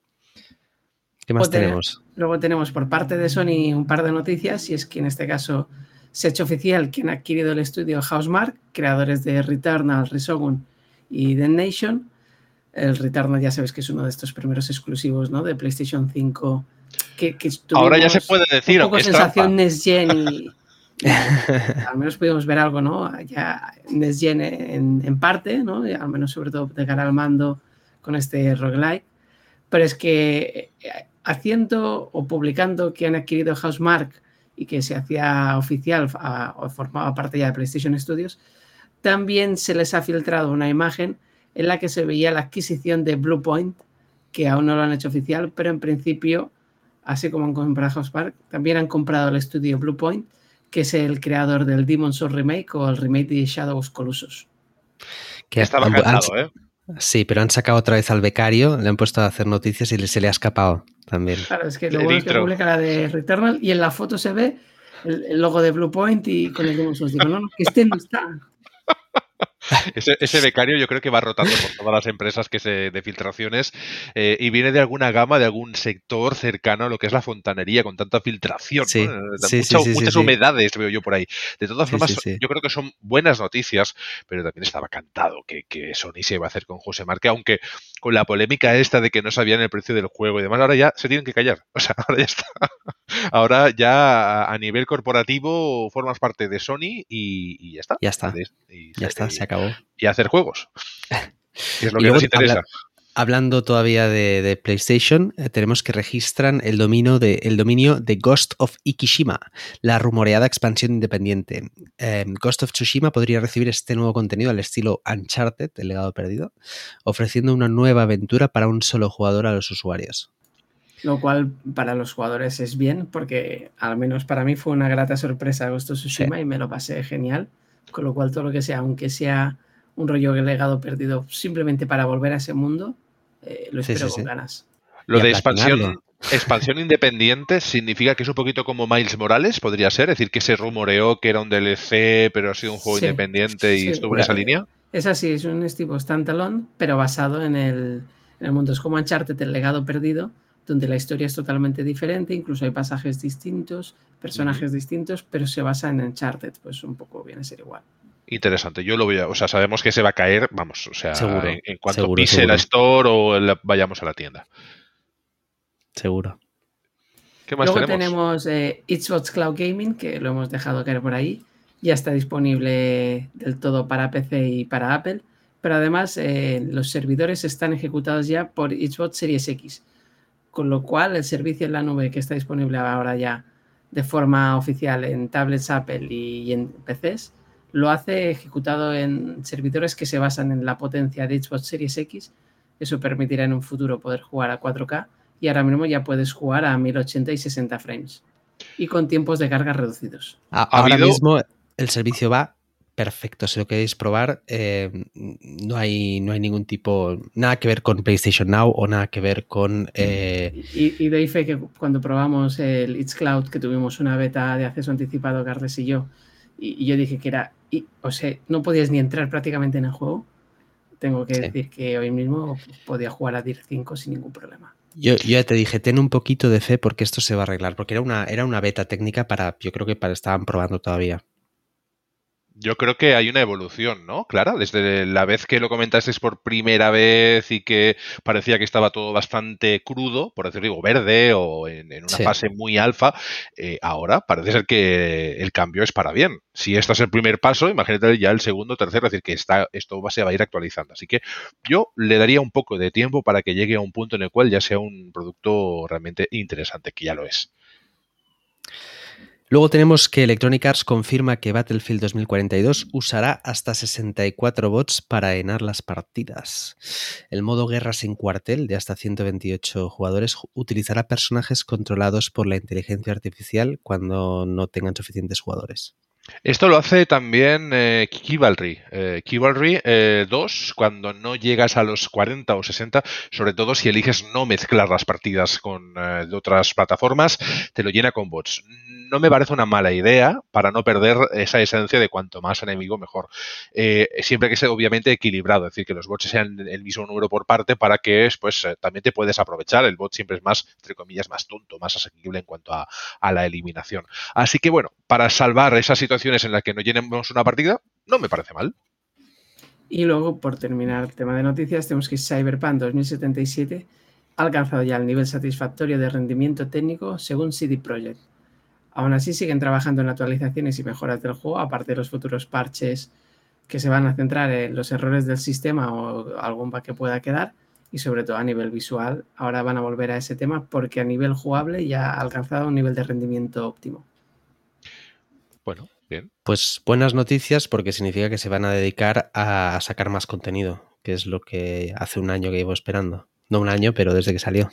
¿Qué más tenemos? Luego tenemos por parte de Sony un par de noticias, y es que en este caso se ha hecho oficial que han adquirido el estudio Housemark, creadores de Returnal, Resogun y The Nation, el Returnal ya sabes que es uno de estos primeros exclusivos ¿no? de PlayStation 5 que, Ahora ya se puede decir. Un poco sensación Next Gen y, al menos pudimos ver algo, ¿no? Ya Next Gen en, parte, ¿no? al menos sobre todo de cara al mando con este roguelike, pero es que eh, haciendo o publicando que han adquirido Housemark y que se hacía oficial o formaba parte ya de PlayStation Studios, también se les ha filtrado una imagen en la que se veía la adquisición de Bluepoint, que aún no lo han hecho oficial, pero en principio, así como han comprado Housemark, también han comprado el estudio Bluepoint, que es el creador del Demon's Souls Remake o el remake de Shadows Colossus. Que estaba cantado, ¿eh? Sí, pero han sacado otra vez al becario, le han puesto a hacer noticias y se le ha escapado también. Claro, es que luego es que publica la de Returnal y en la foto se ve el, logo de Bluepoint y con el Demon's Souls. Digo, no, no, que este no está. Ese, becario yo creo que va rotando por todas las empresas que se, de filtraciones eh, y viene de alguna gama, de algún sector cercano a lo que es la fontanería, con tanta filtración. Sí, muchas humedades veo yo por ahí. De todas formas, yo creo que son buenas noticias, pero también estaba cantado que, que Sony se iba a hacer con José Marque, aunque con la polémica esta de que no sabían el precio del juego y demás, ahora ya se tienen que callar. O sea, ahora ya está. Ahora ya a nivel corporativo formas parte de Sony y, ya está. Ya está. ya está, se acabó. Y hacer juegos. es lo que nos interesa. hablando todavía de, PlayStation, eh, tenemos que registran el dominio, de, el dominio de Ghost of Ikishima, la rumoreada expansión independiente. Em, Ghost of Tsushima podría recibir este nuevo contenido al estilo Uncharted, el legado perdido, ofreciendo una nueva aventura para un solo jugador a los usuarios. Lo cual para los jugadores es bien, porque al menos para mí fue una grata sorpresa Ghost of Tsushima y me lo pasé genial. Con lo cual todo lo que sea, aunque sea un rollo de legado perdido simplemente para volver a ese mundo, eh, lo espero con ganas. Lo de expansión, expansión independiente significa que es un poquito como Miles Morales, podría ser, es decir, que se rumoreó que era un DLC, pero ha sido un juego independiente y estuvo en esa línea. Es así, es un tipo standalone, pero basado en el, en el mundo. Es como Uncharted, el legado perdido, donde la historia es totalmente diferente, incluso hay pasajes distintos, personajes distintos, pero se basa en Uncharted, pues un poco viene a ser igual. Interesante, yo lo voy a, o sea, sabemos que se va a caer, vamos, o sea, en, cuanto pise la store o vayamos a la tienda. Seguro. ¿Qué más Luego tenemos, eh, Xbox Cloud Gaming, que lo hemos dejado caer por ahí. Ya está disponible del todo para PC y para Apple. Pero además, eh, los servidores están ejecutados ya por Xbox Series X con lo cual el servicio en la nube que está disponible ahora ya de forma oficial en tablets Apple y, en PCs, lo hace ejecutado en servidores que se basan en la potencia de Xbox Series X. Eso permitirá en un futuro poder jugar a 4K y ahora mismo ya puedes jugar a 1080 y 60 frames y con tiempos de carga reducidos. Ahora mismo el servicio va perfecto. Si lo queréis probar, eh, no, hay, no hay ningún tipo, nada que ver con PlayStation Now o nada que ver con... Eh... Y, y doy fe que cuando probamos el It's Cloud, que tuvimos una beta de acceso anticipado, Carles y yo, y, yo dije que era, y, o sea, no podías ni entrar prácticamente en el juego. Tengo que decir que hoy mismo podía jugar a DIR 5 sin ningún problema. Yo, yo, ya te dije, ten un poquito de fe porque esto se va a arreglar, porque era una, era una beta técnica para, yo creo que para, estaban probando todavía. Yo creo que hay una evolución, ¿no? Clara, desde la vez que lo comentasteis por primera vez y que parecía que estaba todo bastante crudo, por decirlo digo, verde o en, una fase muy alfa, eh, ahora parece ser que el cambio es para bien. Si esto es el primer paso, imagínate ya el segundo, tercero, es decir, que está, esto se va a ir actualizando. Así que yo le daría un poco de tiempo para que llegue a un punto en el cual ya sea un producto realmente interesante, que ya lo es. Luego tenemos que Electronic Arts confirma que Battlefield 2042 usará hasta 64 bots para enar las partidas. El modo guerra sin cuartel de hasta 128 jugadores utilizará personajes controlados por la inteligencia artificial cuando no tengan suficientes jugadores. Esto lo hace también eh, Kivalry. Eh, Kivalry 2, eh, cuando no llegas a los 40 o 60, sobre todo si eliges no mezclar las partidas con eh, de otras plataformas, te lo llena con bots. No me parece una mala idea para no perder esa esencia de cuanto más enemigo mejor. siempre que sea obviamente equilibrado, es decir, que los bots sean el mismo número por parte para que pues, también te puedes aprovechar. El bot siempre es más, entre comillas, más tonto, más asequible en cuanto a, a la eliminación. Así que bueno, para salvar esa situación en las que no llenemos una partida, no me parece mal. Y luego, por terminar el tema de noticias, tenemos que Cyberpunk 2077 ha alcanzado ya el nivel satisfactorio de rendimiento técnico según CD Projekt. Aún así, siguen trabajando en actualizaciones y mejoras del juego, aparte de los futuros parches que se van a centrar en los errores del sistema o algún bug que pueda quedar. y sobre todo a nivel visual. Ahora van a volver a ese tema porque a nivel jugable ya ha alcanzado un nivel de rendimiento óptimo. Bueno, bien. Pues buenas noticias porque significa que se van a dedicar a sacar más contenido, que es lo que hace un año que llevo esperando. No un año, pero desde que salió.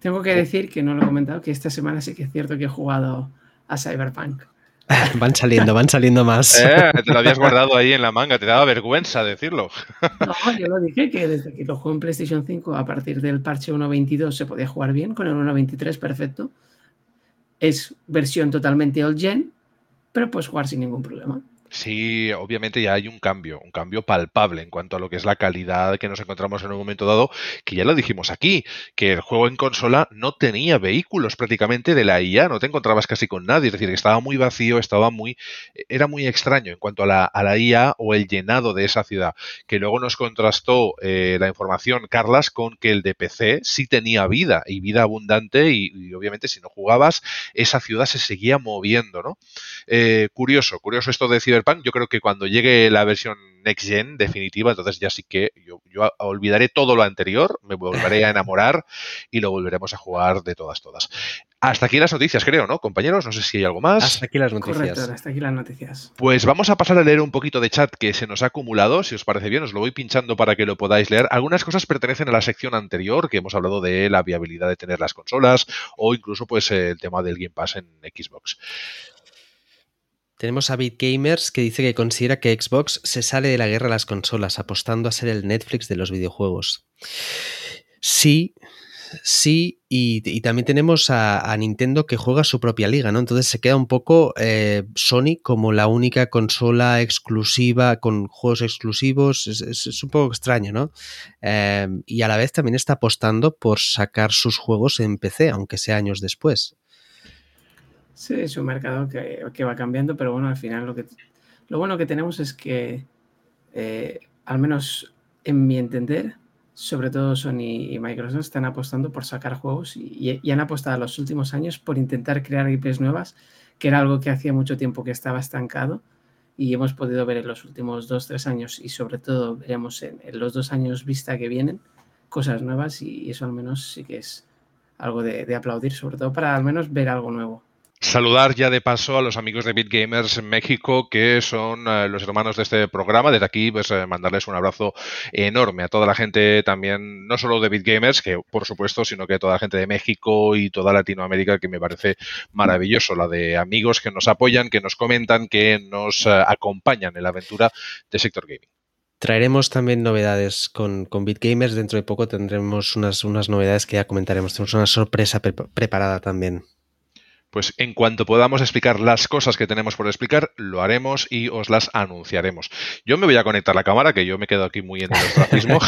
Tengo que decir que no lo he comentado, que esta semana sí que es cierto que he jugado a Cyberpunk. Van saliendo, van saliendo más. Eh, te lo habías guardado ahí en la manga, te daba vergüenza decirlo. No, yo lo dije que desde que lo juego en PlayStation 5, a partir del parche 1.22 se podía jugar bien, con el 1.23 perfecto. Es versión totalmente old gen, pero puedes jugar sin ningún problema. Sí, obviamente ya hay un cambio, un cambio palpable en cuanto a lo que es la calidad que nos encontramos en un momento dado, que ya lo dijimos aquí, que el juego en consola no tenía vehículos prácticamente de la IA, no te encontrabas casi con nadie, es decir, que estaba muy vacío, estaba muy, era muy extraño en cuanto a la, IA o el llenado de esa ciudad, que luego nos contrastó eh, la información Carlas con que el de PC sí tenía vida y vida abundante y, obviamente si no jugabas, esa ciudad se seguía moviendo, ¿no? Eh, curioso, curioso esto de Cyberpunk. Yo creo que cuando llegue la versión Next Gen definitiva, entonces ya sí que yo, yo olvidaré todo lo anterior, me volveré a enamorar y lo volveremos a jugar de todas, todas. Hasta aquí las noticias, creo, ¿no, compañeros? No sé si hay algo más. Hasta aquí las noticias. Correcto, hasta aquí las noticias. Pues vamos a pasar a leer un poquito de chat que se nos ha acumulado, si os parece bien, os lo voy pinchando para que lo podáis leer. Algunas cosas pertenecen a la sección anterior, que hemos hablado de la viabilidad de tener las consolas o incluso pues el tema del Game Pass en Xbox. Tenemos a BitGamers que dice que considera que Xbox se sale de la guerra a las consolas, apostando a ser el Netflix de los videojuegos. Sí, sí, y, también tenemos a, Nintendo que juega su propia liga, ¿no? Entonces se queda un poco eh, Sony como la única consola exclusiva con juegos exclusivos. Es un poco extraño, ¿no? Eh, y a la vez también está apostando por sacar sus juegos en PC, aunque sea años después. Sí, es un mercado que, que, va cambiando, pero bueno, al final lo, que, lo bueno que tenemos es que, eh, al menos en mi entender, sobre todo Sony y Microsoft están apostando por sacar juegos y, y, han apostado en los últimos años por intentar crear IPs nuevas, que era algo que hacía mucho tiempo que estaba estancado y hemos podido ver en los últimos dos, tres años y sobre todo veremos en, en los dos años vista que vienen cosas nuevas y eso al menos sí que es algo de, de aplaudir, sobre todo para al menos ver algo nuevo. Saludar ya de paso a los amigos de BitGamers en México, que son uh, los hermanos de este programa. Desde aquí, pues uh, mandarles un abrazo enorme a toda la gente también, no solo de BitGamers, que por supuesto, sino que a toda la gente de México y toda Latinoamérica, que me parece maravilloso. La de amigos que nos apoyan, que nos comentan, que nos uh, acompañan en la aventura de Sector Gaming. Traeremos también novedades con, con BitGamers. Dentro de poco tendremos unas, unas novedades que ya comentaremos. Tenemos una sorpresa pre preparada también pues en cuanto podamos explicar las cosas que tenemos por explicar, lo haremos y os las anunciaremos. Yo me voy a conectar la cámara, que yo me quedo aquí muy en el ostracismo.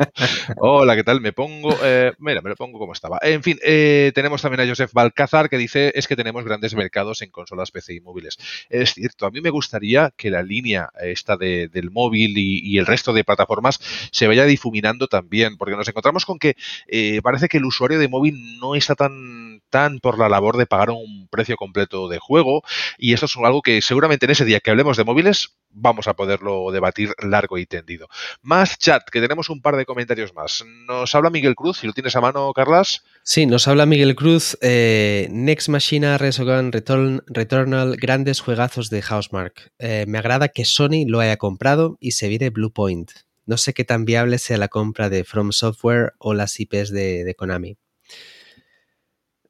Hola, ¿qué tal? Me pongo, eh, mira, me lo pongo como estaba. En fin, eh, tenemos también a Joseph Balcázar que dice es que tenemos grandes mercados en consolas PC y móviles. Es cierto, a mí me gustaría que la línea esta de, del móvil y, y, el resto de plataformas se vaya difuminando también, porque nos encontramos con que eh, parece que el usuario de móvil no está tan, tan por la labor de pagar un un precio completo de juego y esto es algo que seguramente en ese día que hablemos de móviles vamos a poderlo debatir largo y tendido. Más chat, que tenemos un par de comentarios más. Nos habla Miguel Cruz, si lo tienes a mano, Carlas. Sí, nos habla Miguel Cruz. Eh, Next Machina, Resogun, Return, Returnal, grandes juegazos de Housemark. Eh, me agrada que Sony lo haya comprado y se viene Blue Point. No sé qué tan viable sea la compra de From Software o las IPs de Konami.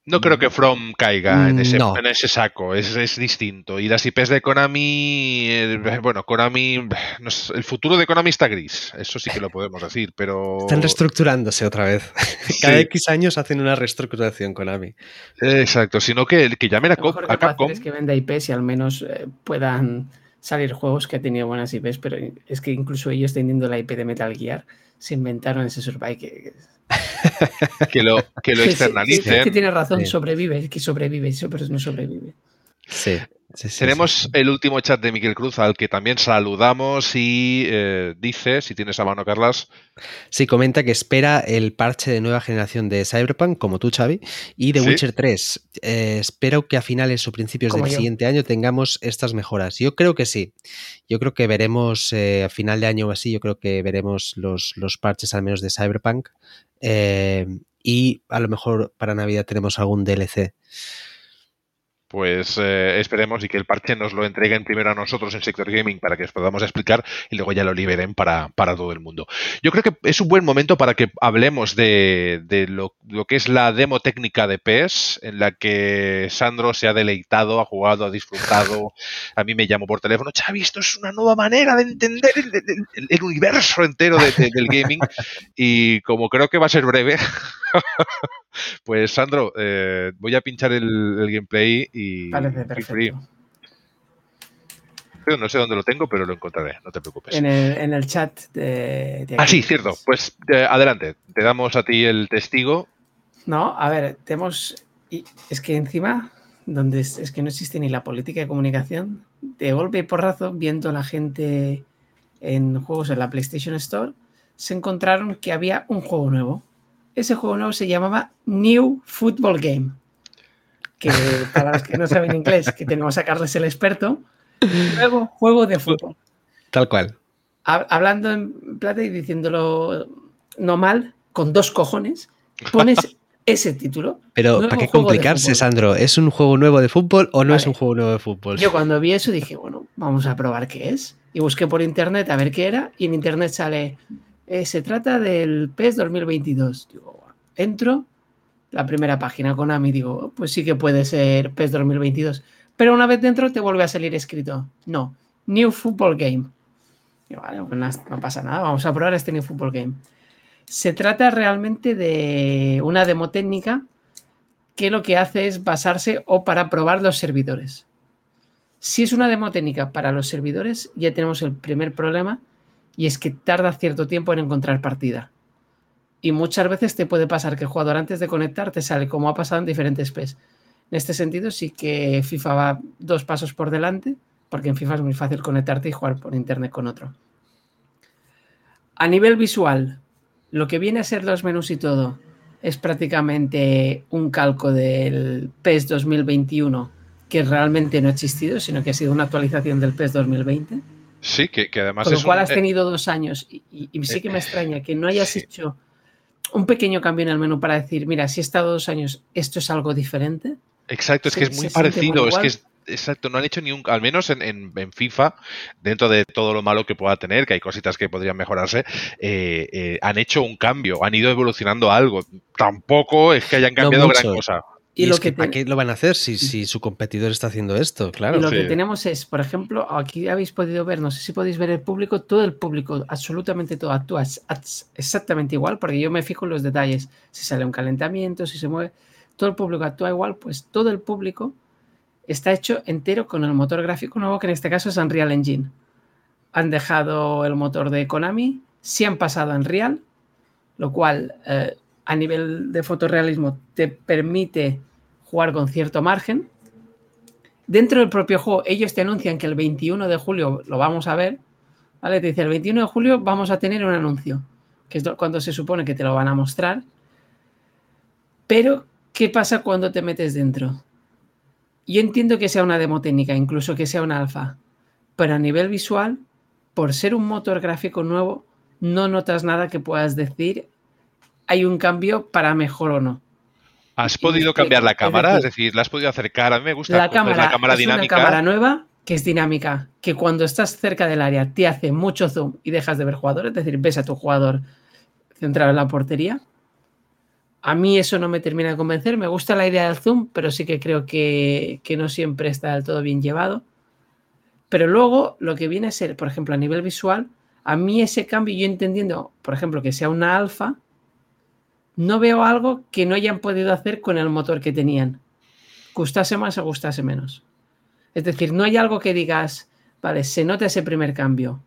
No creo que From caiga en ese, no. en ese saco, es, es, distinto. Y las IPs de Konami, eh, bueno, Konami, no sé, el futuro de Konami está gris, eso sí que lo podemos decir, pero... Están reestructurándose otra vez. Cada sí. X años hacen una reestructuración Konami. Exacto, sino que, que llamen a, Co a Capcom. Es que venda IPs y al menos eh, puedan salir juegos que han tenido buenas IPs, pero es que incluso ellos teniendo la IP de Metal Gear se inventaron ese survive que, que lo, que lo externalicen. Sí, sí, es que tiene razón, sí. sobrevive, es que sobrevive, pero no sobrevive. Sí. Sí, sí, Tenemos sí. el último chat de Miguel Cruz al que también saludamos y eh, dice, si tienes a mano, Carlas, Sí, comenta que espera el parche de nueva generación de Cyberpunk, como tú, Xavi, y de Sí. Witcher 3. Eh, espero que a finales o principios Como del yo. siguiente año tengamos estas mejoras. Yo creo que sí. Yo creo que veremos eh, a final de año o así, yo creo que veremos los, los parches al menos de Cyberpunk. Eh, y a lo mejor para Navidad tenemos algún DLC. Pues eh, esperemos y que el parche nos lo entreguen primero a nosotros en Sector Gaming para que os podamos explicar y luego ya lo liberen para, para todo el mundo. Yo creo que es un buen momento para que hablemos de, de lo, lo que es la demo técnica de PES, en la que Sandro se ha deleitado, ha jugado, ha disfrutado. A mí me llamó por teléfono, Xavi, esto es una nueva manera de entender el, el- el universo entero de- de- del gaming. Y como creo que va a ser breve, pues Sandro, eh, voy a pinchar el, el gameplay y Parece perfecto. Creo- No sé dónde lo tengo, pero lo encontraré, no te preocupes. En el, en el chat de, de Ah, sí, cierto. Pues eh, adelante, te damos a ti el testigo. No, a ver, tenemos. y es que encima, donde es, es que no existe ni la política de comunicación, de golpe y porrazo, viendo a la gente en juegos en la PlayStation Store, se encontraron que había un juego nuevo. Ese juego nuevo se llamaba New Football Game. Que para los que no saben inglés, que tenemos a Carles el experto, nuevo juego de fútbol. Tal cual. Ha- Hablando en plata y diciéndolo no mal, con dos cojones, pones ese título. Pero ¿para qué complicarse. Sandro? ¿Es un juego nuevo de fútbol o no es un juego nuevo de fútbol? Yo cuando vi eso dije, bueno, vamos a probar qué es. Y busqué por internet a ver qué era. Y en internet sale, eh, se trata del PES 2022. Digo, entro, la primera página Konami, digo, "Oh, pues sí que puede ser PES 2022. Pero una vez dentro te vuelve a salir escrito, no, New Football Game. Vale, pues no pasa nada, vamos a probar este New Football Game. Se trata realmente de una demo técnica que lo que hace es basarse o para probar los servidores. Si es una demo técnica para los servidores, ya tenemos el primer problema y es que tarda cierto tiempo en encontrar partida. Y muchas veces te puede pasar que el jugador antes de conectar te sale como ha pasado en diferentes PES. En este sentido sí que FIFA va dos pasos por delante, porque en FIFA es muy fácil conectarte y jugar por internet con otro. A nivel visual, lo que viene a ser los menús y todo es prácticamente un calco del PES 2021 que realmente no ha existido, sino que ha sido una actualización del PES 2020. Sí, que, que además Con lo es cual un- has tenido dos años y, y- y sí que me eh, extraña que no hayas sí. hecho un pequeño cambio en el menú para decir, mira, si he estado dos años, esto es algo diferente. Exacto, es que es muy parecido, es que es exacto, no han hecho ni un, al menos en, en- en FIFA, dentro de todo lo malo que pueda tener, que hay cositas que podrían mejorarse, eh, eh, han hecho un cambio, han ido evolucionando algo. Tampoco es que hayan No cambiado gran cosa. Y, Y, lo es que, que ¿para qué lo van a hacer si, si su competidor está haciendo esto? y Claro. lo que tenemos es, por ejemplo, aquí habéis podido ver, no sé si podéis ver el público, todo el público, absolutamente todo actúa ex- ex- exactamente igual, porque yo me fijo en los detalles, si sale un calentamiento, si se mueve, todo el público actúa igual, pues todo el público está hecho entero con el motor gráfico nuevo, que en este caso es Unreal Engine. Han dejado el motor de Konami, sí han pasado a Unreal, lo cual eh, a nivel de fotorrealismo te permite jugar con cierto margen. Dentro del propio juego, ellos te anuncian que el 21 de julio lo vamos a ver. ¿Vale? Te dice, el 21 de julio vamos a tener un anuncio, que es cuando se supone que te lo van a mostrar. Pero, ¿qué pasa cuando te metes dentro? Yo entiendo que sea una demo técnica, incluso que sea una alfa, pero a nivel visual, por ser un motor gráfico nuevo, no notas nada que puedas decir hay un cambio para mejor o no. ¿Has podido cambiar la cámara? Es decir, ¿la has podido acercar? A mí me gusta La cámara, la cámara es dinámica. una cámara nueva que es dinámica, que cuando estás cerca del área te hace mucho zoom y dejas de ver jugadores, es decir, ves a tu jugador centrado en la portería. A mí eso no me termina de convencer, me gusta la idea del zoom, pero sí que creo que, que no siempre está del todo bien llevado. Pero luego lo que viene a ser, por ejemplo, a nivel visual, a mí ese cambio, yo entendiendo, por ejemplo, que sea una alfa, no veo algo que no hayan podido hacer con el motor que tenían. Gustase más o gustase menos. Es decir, no hay algo que digas, vale, se nota ese primer cambio.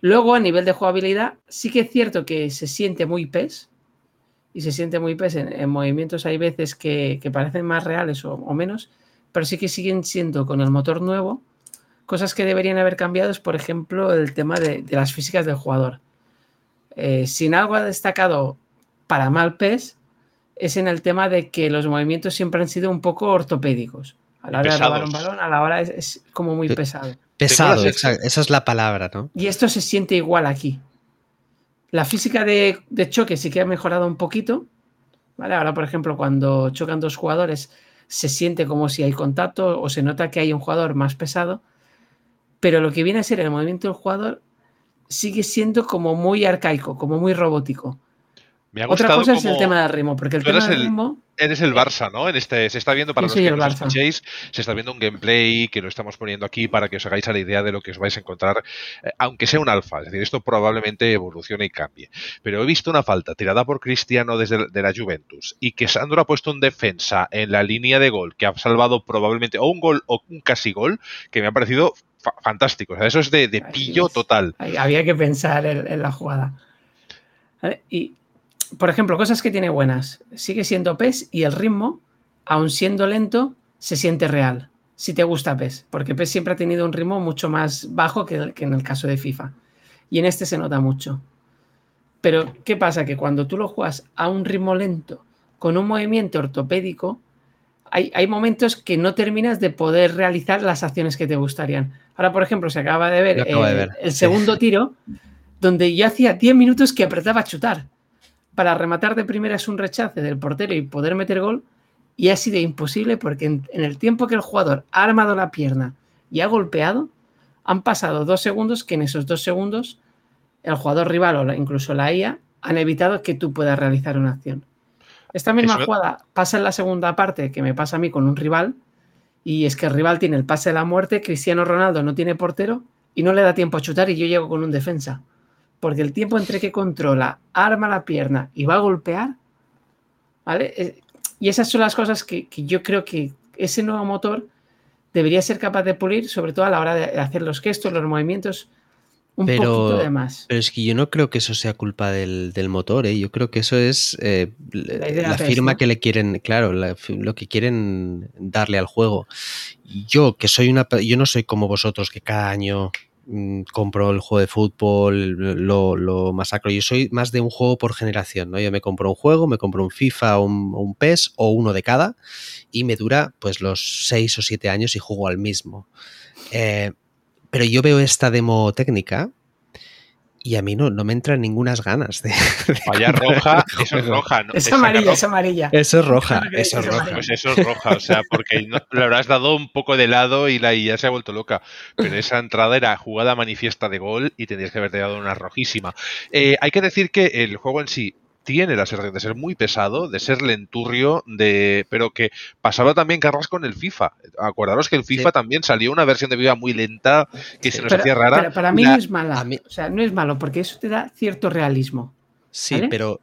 Luego, a nivel de jugabilidad, sí que es cierto que se siente muy PES. Y se siente muy PES en, en movimientos. Hay veces que, parecen más reales o, menos. pero sí que siguen siendo con el motor nuevo. Cosas que deberían haber cambiado es, por ejemplo, el tema de, de las físicas del jugador. Eh, sin algo ha destacado para mal PES es en el tema de que los movimientos siempre han sido un poco ortopédicos. A la hora de robar un balón, a la hora es, es como muy pesado. Pesado, esa, esa es la palabra, ¿no? Y esto se siente igual aquí. La física de, de, choque sí que ha mejorado un poquito. ¿vale? Ahora, por ejemplo, cuando chocan dos jugadores, se siente como si hay contacto o se nota que hay un jugador más pesado. Pero lo que viene a ser el movimiento del jugador sigue siendo como muy arcaico, como muy robótico. Me ha Otra gustado cosa es el tema del ritmo, porque el Tú tema del el- ritmo. Eres el Barça, ¿no? En este, se está viendo, para los que nos escuchéis, se está viendo un gameplay que lo estamos poniendo aquí para que os hagáis a la idea de lo que os vais a encontrar, eh, aunque sea un alfa. Es decir, esto probablemente evolucione y cambie. Pero he visto una falta tirada por Cristiano desde de la Juventus y que Sandro ha puesto un defensa en la línea de gol que ha salvado probablemente o un gol o un casi gol que me ha parecido fa- fantástico. O sea, eso es de, pillo total. Había que pensar en, en la jugada. Y, por ejemplo, cosas que tiene buenas. Sigue siendo PES y el ritmo, aun siendo lento, se siente real. Si te gusta PES, porque PES siempre ha tenido un ritmo mucho más bajo que, el- que en el caso de FIFA. Y en este se nota mucho. Pero, ¿qué pasa? Que cuando tú lo juegas a un ritmo lento, con un movimiento ortopédico, hay, hay momentos que no terminas de poder realizar las acciones que te gustarían. Ahora, por ejemplo, se acaba de ver, acabo de ver, el segundo tiro, donde yo hacía 10 minutos que apretaba a chutar. Para rematar de primera es un rechace del portero y poder meter gol, y ha sido imposible porque en, en el tiempo que el jugador ha armado la pierna y ha golpeado, han pasado dos segundos que en esos dos segundos el jugador rival o incluso la IA han evitado que tú puedas realizar una acción. Esta misma Eso- jugada pasa en la segunda parte que me pasa a mí con un rival y es que el rival tiene el pase de la muerte, Cristiano Ronaldo no tiene portero y no le da tiempo a chutar y yo llego con un defensa. Porque el tiempo entre que controla, arma la pierna y va a golpear, ¿vale? Eh, Y esas son las cosas que, que yo creo que ese nuevo motor debería ser capaz de pulir, sobre todo a la hora de hacer los gestos, los movimientos, un Pero- poquito de más. Pero es que yo no creo que eso sea culpa del, del motor, ¿eh? yo creo que eso es eh, La firma que le quieren, claro, la lo que quieren darle al juego. Yo, que soy una, yo no soy como vosotros que cada año compro el juego de fútbol, lo, lo masacro. Yo soy más de un juego por generación, ¿no? Yo me compro un juego, me compro un FIFA un, un PES o uno de cada y me dura pues los seis o siete años y juego al mismo. Eh, pero yo veo esta demo técnica y a mí no, no me entran ningunas ganas de... comprar roja, eso es roja. ¿no? Es amarilla, roja- es amarilla. Eso es roja, eso es roja. Pues eso es roja, o sea, porque no, le habrás dado un poco de lado y la IA se ha vuelto loca. Pero esa entrada era jugada manifiesta de gol y tendrías que haberte dado una rojísima. Eh, hay que decir que el juego en sí tiene la sensación de ser muy pesado, de ser lenturrio, de pero que pasaba también carras con el FIFA. Acordaros que el FIFA Sí. también salió una versión de vida muy lenta que Sí. se nos Pero- hacía rara. pero para mí La- no es mala. mí- O sea, no es malo porque eso te da cierto realismo. Sí, ¿Vale? pero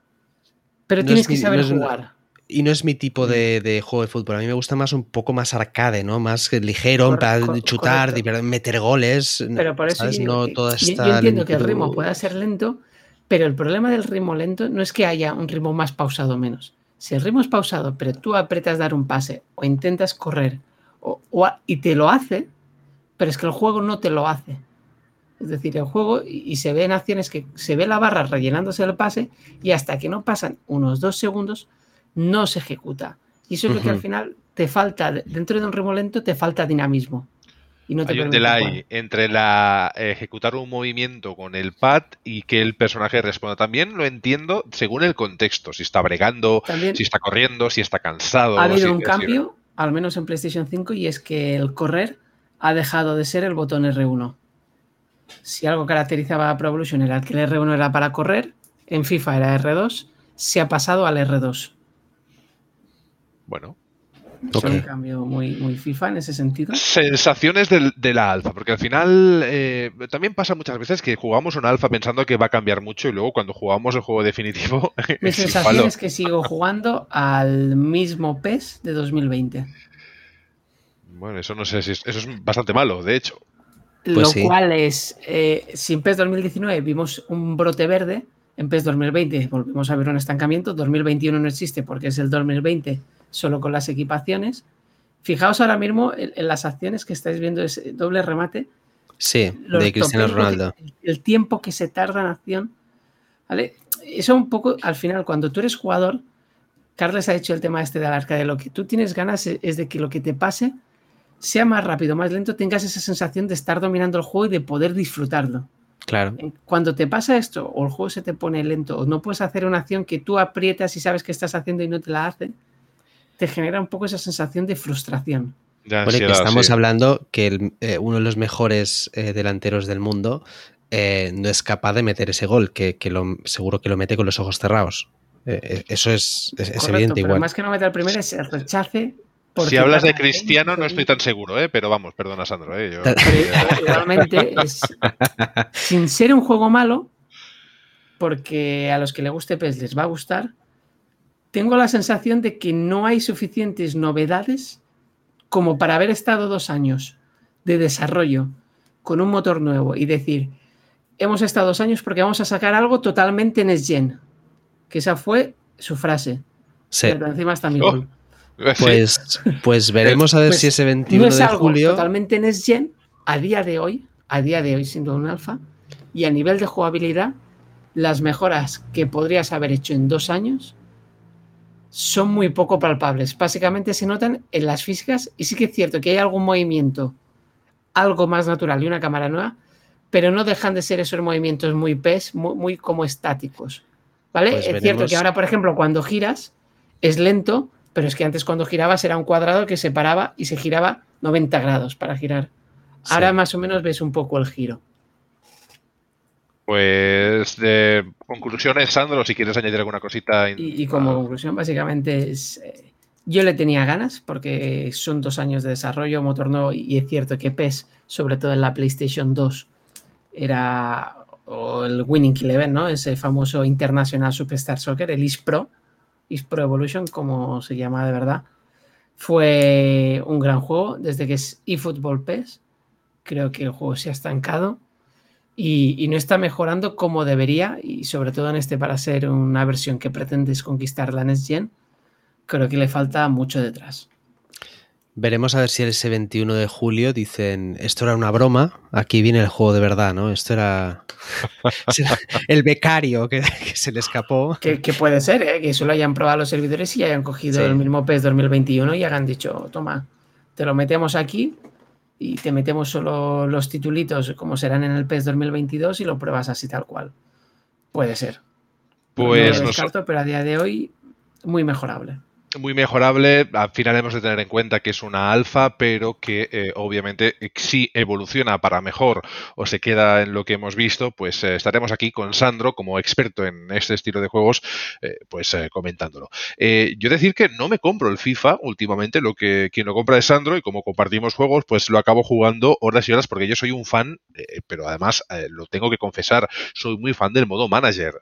Pero No tienes es que mi- saber no es- jugar. y no es mi tipo de, de juego de fútbol. A mí me gusta más un poco más arcade, ¿no? Más ligero, Cor- para cor- chutar, correcto. meter goles. Pero por eso ¿sabes? yo, no toda yo- esta yo entiendo que el ritmo pueda ser lento, pero el problema del ritmo lento no es que haya un ritmo más pausado o menos. Si el ritmo es pausado, pero tú apretas dar un pase o intentas correr o- y te lo hace, pero es que el juego no te lo hace. Es decir, el juego y, y se ven acciones que se ve la barra rellenándose el pase y hasta que no pasan unos dos segundos no se ejecuta. Y eso es lo que al final te falta, dentro de un ritmo lento te falta dinamismo. Y no te Hay un delay entre la ejecutar un movimiento con el pad y que el personaje responda. También lo entiendo según el contexto, si está bregando, También si está corriendo, si está cansado. ha habido un cambio, al menos en PlayStation 5, y es que el correr ha dejado de ser el botón R1. Si algo caracterizaba a Pro Evolution era que el R1 era para correr, en FIFA era R2, se ha pasado al R2. Bueno, Es un cambio muy, muy FIFA en ese sentido. sensaciones del- de la alfa, porque al final eh, también pasa muchas veces que jugamos una alfa pensando que va a cambiar mucho y luego cuando jugamos el juego definitivo Mi es sensación es que sigo jugando al mismo PES de 2020. Bueno, eso no sé si es, eso es bastante malo, de hecho. Pues lo sí. cual es, eh, si en PES 2019 vimos un brote verde, en PES 2020 volvimos a ver un estancamiento, 2021 no existe porque es el 2020 solo con las equipaciones. Fijaos ahora mismo en, en las acciones que estáis viendo, ese doble remate. Sí, de Cristiano que- Ronaldo. el tiempo que se tarda en acción. ¿Vale? Eso un poco, al final, cuando tú eres jugador, Carles ha dicho el tema este de la arcade, lo que tú tienes ganas es, es de que lo que te pase sea más rápido, más lento, tengas esa sensación de estar dominando el juego y de poder disfrutarlo. Claro. Cuando te pasa esto, o el juego se te pone lento, o no puedes hacer una acción que tú aprietas y sabes que estás haciendo y no te la hace, te genera un poco esa sensación de frustración. De Bueno, que estamos sí. hablando que el- eh, uno de los mejores eh, delanteros del mundo eh, no es capaz de meter ese gol, que, que lo, seguro que lo mete con los ojos cerrados. Eso es, es- es Correcto, evidente pero igual. más que no meter el primero es el rechace. Si hablas de Cristiano, 20 no estoy tan seguro, ¿eh? pero vamos, perdona, Sandro. ¿eh? Yo- igualmente es sin ser un juego malo, porque a los que le guste PES les va a gustar, tengo la sensación de que no hay suficientes novedades como para haber estado dos años de desarrollo con un motor nuevo y decir, hemos estado dos años porque vamos a sacar algo totalmente Next Gen. Que esa fue su frase. Sí. Pero encima está mi Oh. Pues, pues veremos a ver Pues, si ese 21 no es de algo julio. totalmente Next Gen a día de hoy, a día de hoy siendo un alfa, y a nivel de jugabilidad, las mejoras que podrías haber hecho en dos años son muy poco palpables. Básicamente se notan en las físicas y sí que es cierto que hay algún movimiento algo más natural y una cámara nueva, pero no dejan de ser esos movimientos muy PES, muy, muy como estáticos. ¿Vale? Pues es cierto que ahora, por ejemplo, cuando giras es lento, pero es que antes cuando girabas era un cuadrado que se paraba y se giraba 90 grados para girar. Ahora Sí. más o menos ves un poco el giro. Pues de conclusiones, Sandro, si quieres añadir alguna cosita. Y, y como conclusión, básicamente es. eh, yo le tenía ganas porque son dos años de desarrollo, motor nuevo, y es cierto que PES, sobre todo en la PlayStation 2, era. O el Winning Eleven, ¿no? Ese famoso International Superstar Soccer, el ISPRO, ISPRO Evolution, como se llama de verdad. Fue un gran juego desde que es eFootball PES. Creo que el juego se ha estancado y, y no está mejorando como debería y sobre todo en este para ser una versión que pretendes conquistar la Next Gen, creo que le falta mucho detrás. Veremos a ver si ese 21 de julio dicen esto era una broma, aquí viene el juego de verdad, ¿no? Esto era, el becario que, que se le escapó. Que, que puede ser, ¿eh? que solo hayan probado los servidores y hayan cogido Sí. el mismo PES 2021 y hayan dicho, toma, te lo metemos aquí y te metemos solo los titulitos como serán en el PES 2022 y lo pruebas así tal cual. Puede ser. No Pues lo nos- descarto, pero a día de hoy muy mejorable. Muy mejorable. Al final hemos de tener en cuenta que es una alfa, pero que eh, obviamente si evoluciona para mejor o se queda en lo que hemos visto, pues eh, estaremos aquí con Sandro como experto en este estilo de juegos, eh, pues comentándolo. Yo decir que no me compro el FIFA últimamente, lo que quien lo compra es Sandro y como compartimos juegos, pues lo acabo jugando horas y horas porque yo soy un fan, pero además lo tengo que confesar, soy muy fan del modo manager.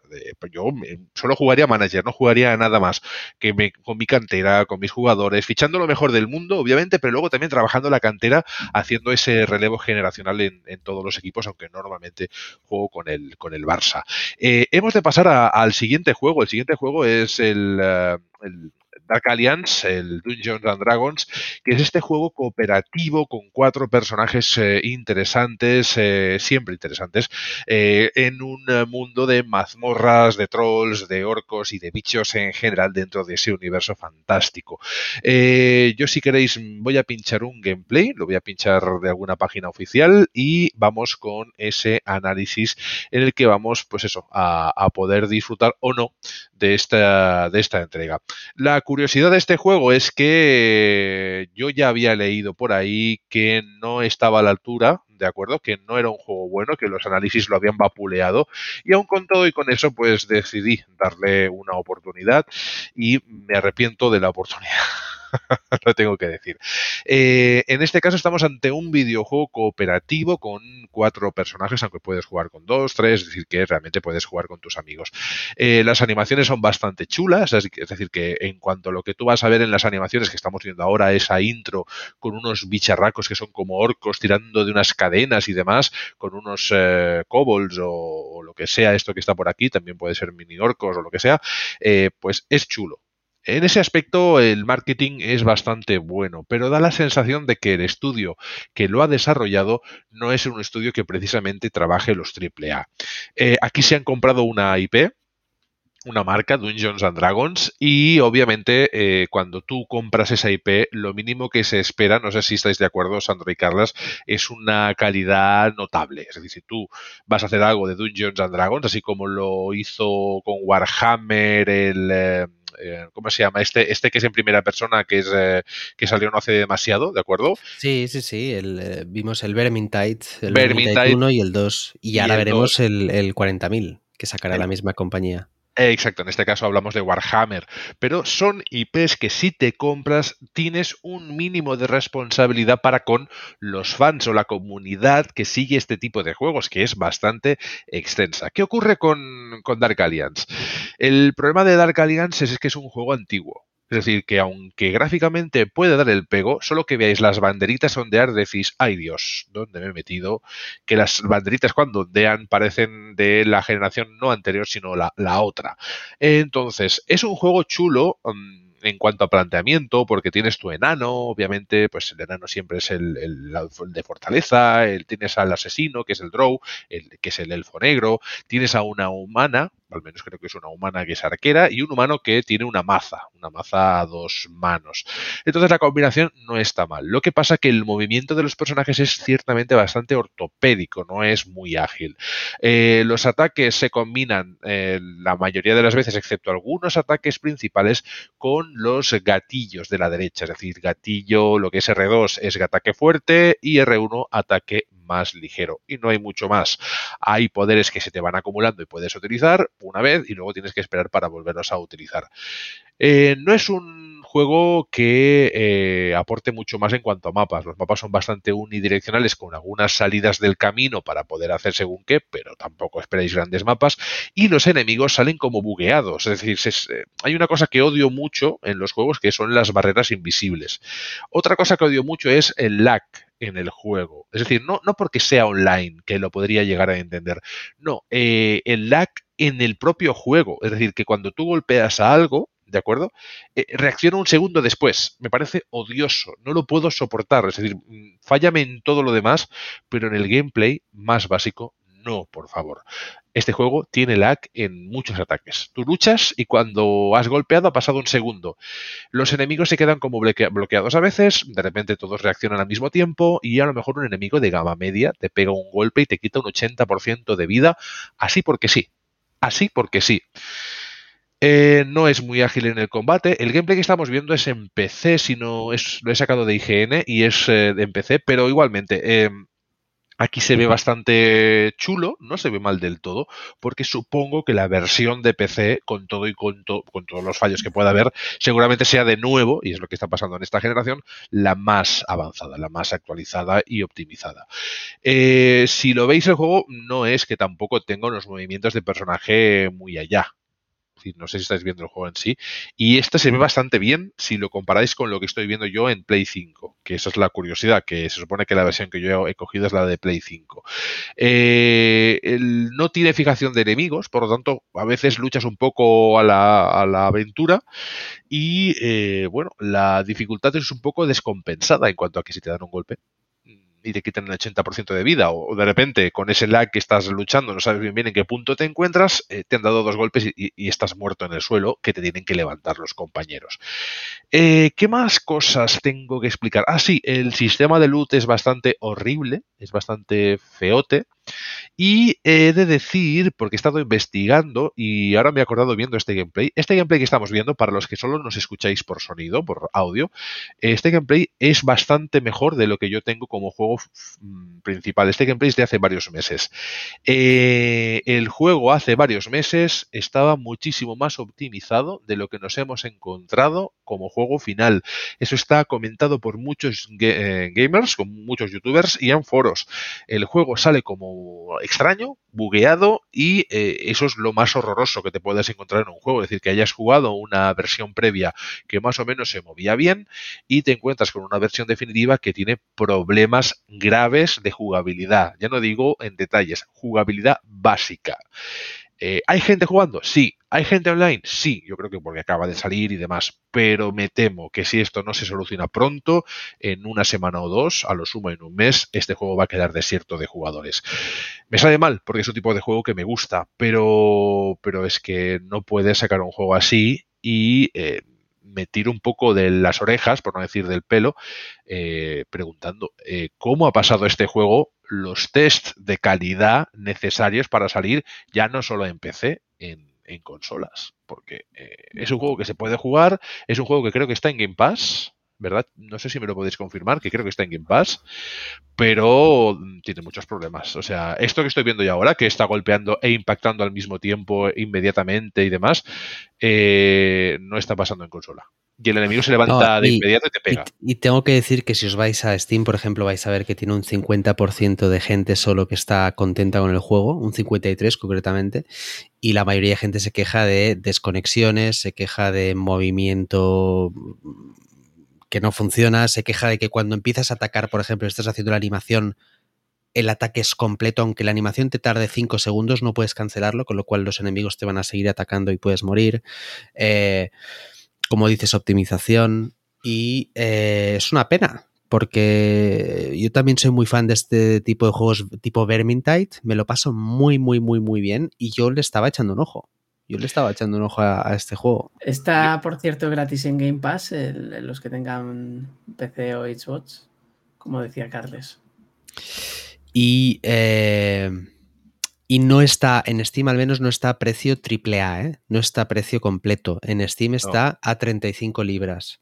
Yo solo jugaría manager, no jugaría nada más que me, con mi cantera, con mis jugadores, fichando lo mejor del mundo, obviamente, pero luego también trabajando la cantera, haciendo ese relevo generacional en, todos los equipos, aunque no normalmente juego con el, con el Barça. Eh, hemos de pasar al siguiente juego. El siguiente juego es el, eh, el Dark Alliance, el Dungeons and Dragons, que es este juego cooperativo con cuatro personajes eh, interesantes, eh, siempre interesantes, eh, en un mundo de mazmorras, de trolls, de orcos y de bichos en general dentro de ese universo fantástico. Yo si queréis voy a pinchar un gameplay, lo voy a pinchar de alguna página oficial y vamos con ese análisis en el que vamos pues eso a, a poder disfrutar o no de esta, de esta entrega. La curiosidad de este juego es que yo ya había leído por ahí que no estaba a la altura, ¿de acuerdo? Que no era un juego bueno, que los análisis lo habían vapuleado y aún con todo y con eso pues decidí darle una oportunidad y me arrepiento de la oportunidad. lo tengo que decir. Eh, en este caso estamos ante un videojuego cooperativo con cuatro personajes, aunque puedes jugar con dos, tres, es decir, que realmente puedes jugar con tus amigos. Eh, las animaciones son bastante chulas, es decir, que en cuanto a lo que tú vas a ver en las animaciones que estamos viendo ahora, esa intro con unos bicharracos que son como orcos tirando de unas cadenas y demás, con unos eh, kobolds o, o lo que sea esto que está por aquí, también puede ser mini orcos o lo que sea, eh, pues es chulo En ese aspecto el marketing es bastante bueno, pero da la sensación de que el estudio que lo ha desarrollado no es un estudio que precisamente trabaje los AAA. Eh, aquí se han comprado una IP, una marca, Dungeons and Dragons, y obviamente eh, cuando tú compras esa IP, lo mínimo que se espera, no sé si estáis de acuerdo, Sandro y Carlas, es una calidad notable. Es decir, si tú vas a hacer algo de Dungeons and Dragons, así como lo hizo con Warhammer, el... Eh, eh, ¿cómo se llama? Este, este que es en primera persona, que es que salió no hace demasiado, ¿de acuerdo? Sí, sí, sí. El, vimos el Vermintide, el Vermintide, 1 y el 2. Y, ahora veremos el, el 40.000 que sacará la misma compañía. Exacto, en este caso hablamos de Warhammer, pero son IPs que si te compras tienes un mínimo de responsabilidad para con los fans o la comunidad que sigue este tipo de juegos, que es bastante extensa. ¿Qué ocurre con, Dark Alliance? El problema de Dark Alliance es que es un juego antiguo. Es decir, que aunque gráficamente puede dar el pego, solo que veáis las banderitas ondear decís, ay Dios, ¿dónde me he metido? Que las banderitas cuando ondean parecen de la generación no anterior, sino la, la otra. Entonces, es un juego chulo. Mm, en cuanto a planteamiento, porque tienes tu enano, obviamente, pues el enano siempre es el, de fortaleza, el, tienes al asesino, que es el Drow, el, que es el elfo negro, tienes a una humana, al menos creo que es una humana que es arquera, y un humano que tiene una maza, una maza a dos manos. Entonces la combinación no está mal. Lo que pasa que el movimiento de los personajes es ciertamente bastante ortopédico, no es muy ágil. Eh, los ataques se combinan eh, la mayoría de las veces, excepto algunos ataques principales, con los gatillos de la derecha, es decir, gatillo, lo que es R2 es ataque fuerte y R1 ataque más ligero. Y no hay mucho más. Hay poderes que se te van acumulando y puedes utilizar una vez y luego tienes que esperar para volverlos a utilizar. Eh, no es un juego que eh, aporte mucho más en cuanto a mapas. Los mapas son bastante unidireccionales con algunas salidas del camino para poder hacer según qué, pero tampoco esperéis grandes mapas. Y los enemigos salen como bugueados. Es decir, eh, hay una cosa que odio mucho en los juegos que son las barreras invisibles. Otra cosa que odio mucho es el lag en el juego. Es decir, no, no porque sea online, que lo podría llegar a entender. No, el lag en el propio juego. Es decir, que cuando tú golpeas a algo, ¿de acuerdo? Eh, reacciona un segundo después. Me parece odioso, no lo puedo soportar. Es decir, mm, fállame en todo lo demás, pero en el gameplay más básico, no, por favor. Este juego tiene lag en muchos ataques. Tú luchas y cuando has golpeado ha pasado un segundo. Los enemigos se quedan como bloqueados a veces, de repente todos reaccionan al mismo tiempo y a lo mejor un enemigo de gama media te pega un golpe y te quita un 80% de vida, así porque sí. Así porque sí. Eh, no es muy ágil en el combate. El gameplay que estamos viendo es en PC, si no es, lo he sacado de IGN y es eh, en PC, pero igualmente. Em, aquí se ve bastante chulo, no se ve mal del todo, porque supongo que la versión de PC, con todo y con, con, todos los fallos que pueda haber, seguramente sea de nuevo, y es lo que está pasando en esta generación, la más avanzada, la más actualizada y optimizada. Eh, si lo veis el juego, no es que tampoco tenga unos movimientos de personaje muy allá no sé si estáis viendo el juego en sí. Y este se ve bastante bien si lo comparáis con lo que estoy viendo yo en Play 5, que esa es la curiosidad, que se supone que la versión que yo he cogido es la de Play 5. Eh, no tiene fijación de enemigos, por lo tanto, a veces luchas un poco a la, aventura y, eh, bueno, la dificultad es un poco descompensada en cuanto a que si te dan un golpe y te quitan el 80% de vida o, de repente con ese lag que estás luchando no sabes bien bien en qué punto te encuentras, eh, te han dado dos golpes y, estás muerto en el suelo que te tienen que levantar los compañeros. Eh, ¿Qué más cosas tengo que explicar? Ah, sí, el sistema de loot es bastante horrible, es bastante feote. Y he de decir, porque he estado investigando y ahora me he acordado viendo este gameplay, este gameplay que estamos viendo, para los que solo nos escucháis por sonido, por audio, este gameplay es bastante mejor de lo que yo tengo como juego mm, principal. Este gameplay es de hace varios meses. Eh, el juego hace varios meses estaba muchísimo más optimizado de lo que nos hemos encontrado como juego final. Eso está comentado por muchos eh, gamers, con muchos youtubers y en foros. El juego sale como extraño, bugueado y eh, eso es lo más horroroso que te puedes encontrar en un juego. Es decir, que hayas jugado una versión previa que más o menos se movía bien y te encuentras con una versión definitiva que tiene problemas graves de jugabilidad. Ya no digo en detalles, jugabilidad básica. Eh, ¿Hay gente jugando? Sí. ¿Hay gente online? Sí. Yo creo que porque acaba de salir y demás. Pero me temo que si esto no se soluciona pronto, en una semana o dos, a lo sumo en un mes, este juego va a quedar desierto de jugadores. Me sale mal porque es un tipo de juego que me gusta, pero, pero es que no puedes sacar un juego así y eh, me tiro un poco de las orejas, por no decir del pelo, eh, preguntando eh, cómo ha pasado este juego los tests de calidad necesarios para salir ya no solo en PC, en, consolas. Porque eh, es un juego que se puede jugar, es un juego que creo que está en Game Pass, ¿verdad? No sé si me lo podéis confirmar, que creo que está en Game Pass, pero tiene muchos problemas. O sea, esto que estoy viendo ya ahora, que está golpeando e impactando al mismo tiempo, inmediatamente y demás, eh, no está pasando en consola. Y el enemigo se levanta de inmediato y te pega. Y, tengo que decir que si os vais a Steam, por ejemplo, vais a ver que tiene un 50% de gente solo que está contenta con el juego, un 53 concretamente, y la mayoría de gente se queja de desconexiones, se queja de movimiento que no funciona, se queja de que cuando empiezas a atacar, por ejemplo, estás haciendo la animación, el ataque es completo, aunque la animación te tarde 5 segundos, no puedes cancelarlo, con lo cual los enemigos te van a seguir atacando y puedes morir. Eh, como dices, optimización. Y eh, es una pena, porque yo también soy muy fan de este tipo de juegos tipo Vermintide, me lo paso muy, muy, muy, muy bien y yo le estaba echando un ojo. Yo le estaba echando un ojo a, este juego. Está, por cierto, gratis en Game Pass, los que tengan PC o Xbox, como decía Carles. Y, eh, y no está, en Steam al menos no está a precio AAA, ¿eh? no está a precio completo. En Steam está a 35 libras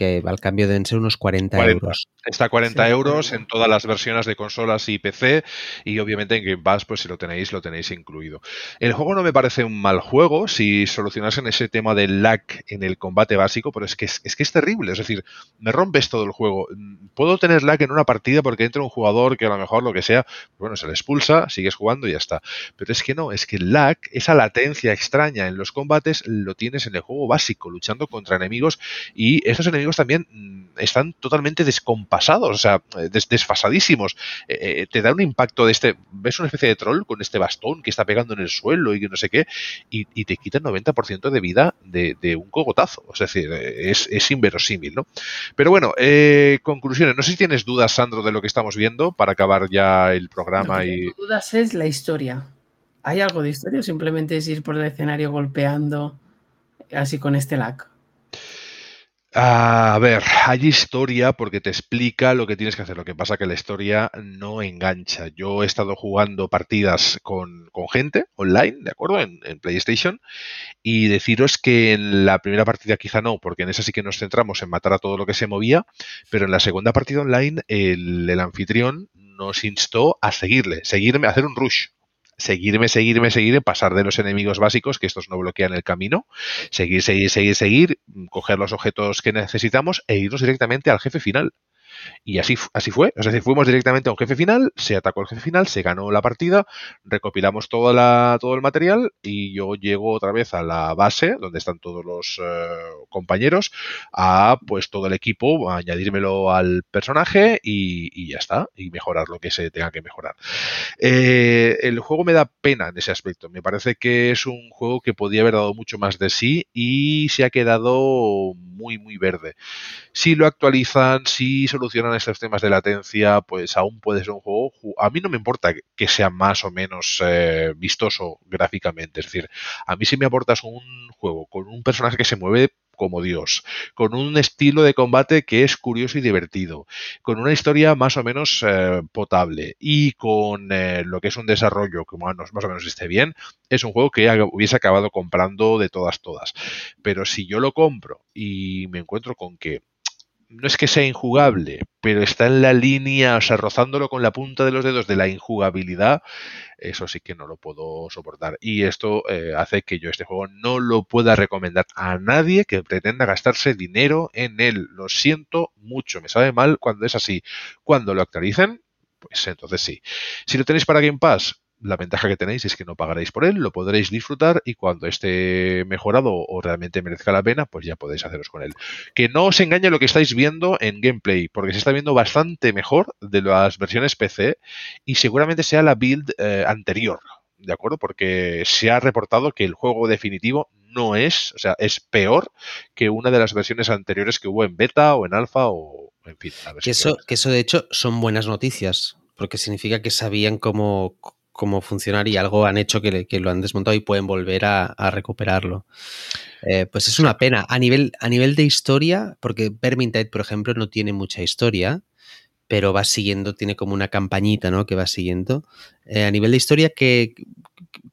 que al cambio deben ser unos 40, euros. Está a 40 euros en todas las versiones de consolas y PC y obviamente en Game Pass pues si lo tenéis lo tenéis incluido. El juego no me parece un mal juego si solucionasen ese tema del lag en el combate básico, pero es que es, que es terrible, es decir, me rompes todo el juego. Puedo tener lag en una partida porque entra un jugador que a lo mejor lo que sea, bueno, se le expulsa, sigues jugando y ya está. Pero es que no, es que el lag, esa latencia extraña en los combates lo tienes en el juego básico, luchando contra enemigos y esos enemigos también mm, están totalmente descompasados, o sea, desfasadísimos. Eh, eh, te da un impacto de este, ves una especie de troll con este bastón que está pegando en el suelo y que no sé qué, y, te quita el 90% de vida de, un cogotazo. Es decir, es, inverosímil, ¿no? Pero bueno, eh, conclusiones. No sé si tienes dudas, Sandro, de lo que estamos viendo para acabar ya el programa. y... dudas es la historia. ¿Hay algo de historia o simplemente es ir por el escenario golpeando así con este lag? A ver, hay historia porque te explica lo que tienes que hacer. Lo que pasa que la historia no engancha. Yo he estado jugando partidas con, gente online, ¿de acuerdo? En, PlayStation. Y deciros que en la primera partida quizá no, porque en esa sí que nos centramos en matar a todo lo que se movía. Pero en la segunda partida online, el, el anfitrión nos instó a seguirle, seguirme, a hacer un rush seguirme, seguirme, seguir, pasar de los enemigos básicos, que estos no bloquean el camino, seguir, seguir, seguir, seguir, coger los objetos que necesitamos e irnos directamente al jefe final. Y así, así fue. Es decir, fuimos directamente a un jefe final, se atacó el jefe final, se ganó la partida, recopilamos toda la, todo el material y yo llego otra vez a la base, donde están todos los eh, compañeros, a pues todo el equipo, a añadírmelo al personaje y, ya está, y mejorar lo que se tenga que mejorar. Eh, el juego me da pena en ese aspecto. Me parece que es un juego que podía haber dado mucho más de sí y se ha quedado muy, muy verde. Si lo actualizan, si solucionan estos temas de latencia, pues aún puede ser un juego. A mí no me importa que sea más o menos eh, vistoso gráficamente. Es decir, a mí si me aportas un juego con un personaje que se mueve como Dios, con un estilo de combate que es curioso y divertido, con una historia más o menos eh, potable y con eh, lo que es un desarrollo que más, más o menos esté bien, es un juego que hubiese acabado comprando de todas, todas. Pero si yo lo compro y me encuentro con que no es que sea injugable, pero está en la línea, o sea, rozándolo con la punta de los dedos de la injugabilidad, eso sí que no lo puedo soportar. Y esto eh, hace que yo este juego no lo pueda recomendar a nadie que pretenda gastarse dinero en él. Lo siento mucho, me sabe mal cuando es así. Cuando lo actualicen, pues entonces sí. Si lo tenéis para Game Pass, la ventaja que tenéis es que no pagaréis por él, lo podréis disfrutar y cuando esté mejorado o realmente merezca la pena, pues ya podéis haceros con él. Que no os engañe lo que estáis viendo en gameplay, porque se está viendo bastante mejor de las versiones PC y seguramente sea la build eh, anterior. ¿de acuerdo? Porque se ha reportado que el juego definitivo no es, o sea, es peor que una de las versiones anteriores que hubo en beta o en alfa o en fin. que, eso, que eso, de hecho, son buenas noticias, porque significa que sabían cómo, cómo funcionar y algo han hecho que, que lo han desmontado y pueden volver a, a recuperarlo. Eh, pues es una pena. A nivel, a nivel de historia, porque Vermintide, por ejemplo, no tiene mucha historia, pero va siguiendo, tiene como una campañita, ¿no? Que va siguiendo. Eh, a nivel de historia, ¿qué,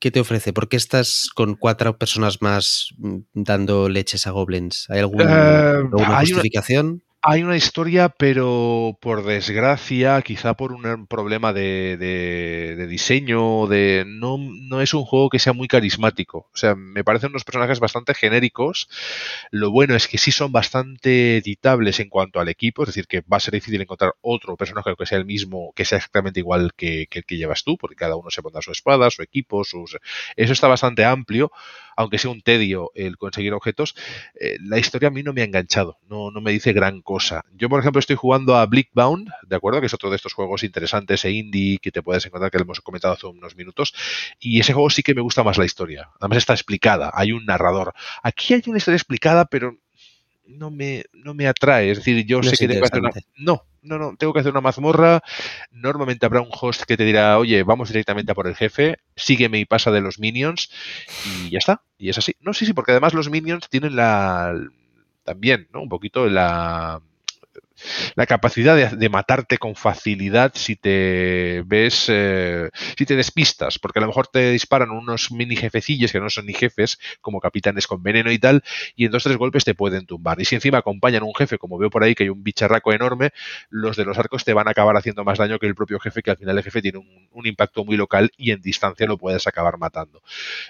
¿qué, te ofrece? ¿Por qué estás con cuatro personas más mm, dando leches a goblins? ¿Hay alguna, uh, alguna justificación? Hay una historia, pero por desgracia, quizá por un problema de, de, de diseño, de no, es un juego que sea muy carismático. O sea, me parecen unos personajes bastante genéricos. Lo bueno es que sí son bastante editables en cuanto al equipo, es decir, que va a ser difícil encontrar otro personaje que sea el mismo, que sea exactamente igual que, que el que llevas tú, porque cada uno se pondrá su espada, su equipo, sus... Eso está bastante amplio aunque sea un tedio el conseguir objetos, eh, la historia a mí no me ha enganchado, no, no me dice gran cosa. Yo, por ejemplo, estoy jugando a Blickbound, ¿de acuerdo? Que es otro de estos juegos interesantes e indie que te puedes encontrar, que lo hemos comentado hace unos minutos, y ese juego sí que me gusta más la historia. Además está explicada, hay un narrador. Aquí hay una historia explicada, pero no me, no me atrae. Es decir, yo No sé que tengo que hacer una. No, no, no, tengo que hacer una mazmorra. Normalmente habrá un host que te dirá, oye, vamos directamente a por el jefe, sígueme y pasa de los minions, y ya está. Y es así. No, sí, sí, porque además los minions tienen la. también, ¿no? Un poquito la la capacidad de, matarte con facilidad si te ves, eh, si te despistas, porque a lo mejor te disparan unos mini jefecillos que no son ni jefes, como capitanes con veneno y tal, y en dos tres golpes te pueden tumbar. Y si encima acompañan un jefe, como veo por ahí que hay un bicharraco enorme, los de los arcos te van a acabar haciendo más daño que el propio jefe, que al final el jefe tiene un, un impacto muy local y en distancia lo puedes acabar matando.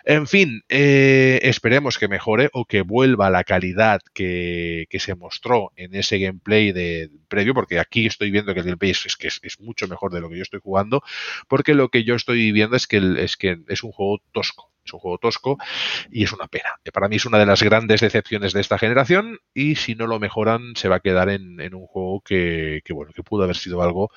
En fin, eh, esperemos que mejore o que vuelva la calidad que, que se mostró en ese gameplay de previo, porque aquí estoy viendo que el gameplay es, es que es, es, mucho mejor de lo que yo estoy jugando, porque lo que yo estoy viviendo es que, el, es que es un juego tosco. Es un juego tosco y es una pena. Para mí es una de las grandes decepciones de esta generación y si no lo mejoran se va a quedar en, en un juego que, que, bueno, que pudo haber sido algo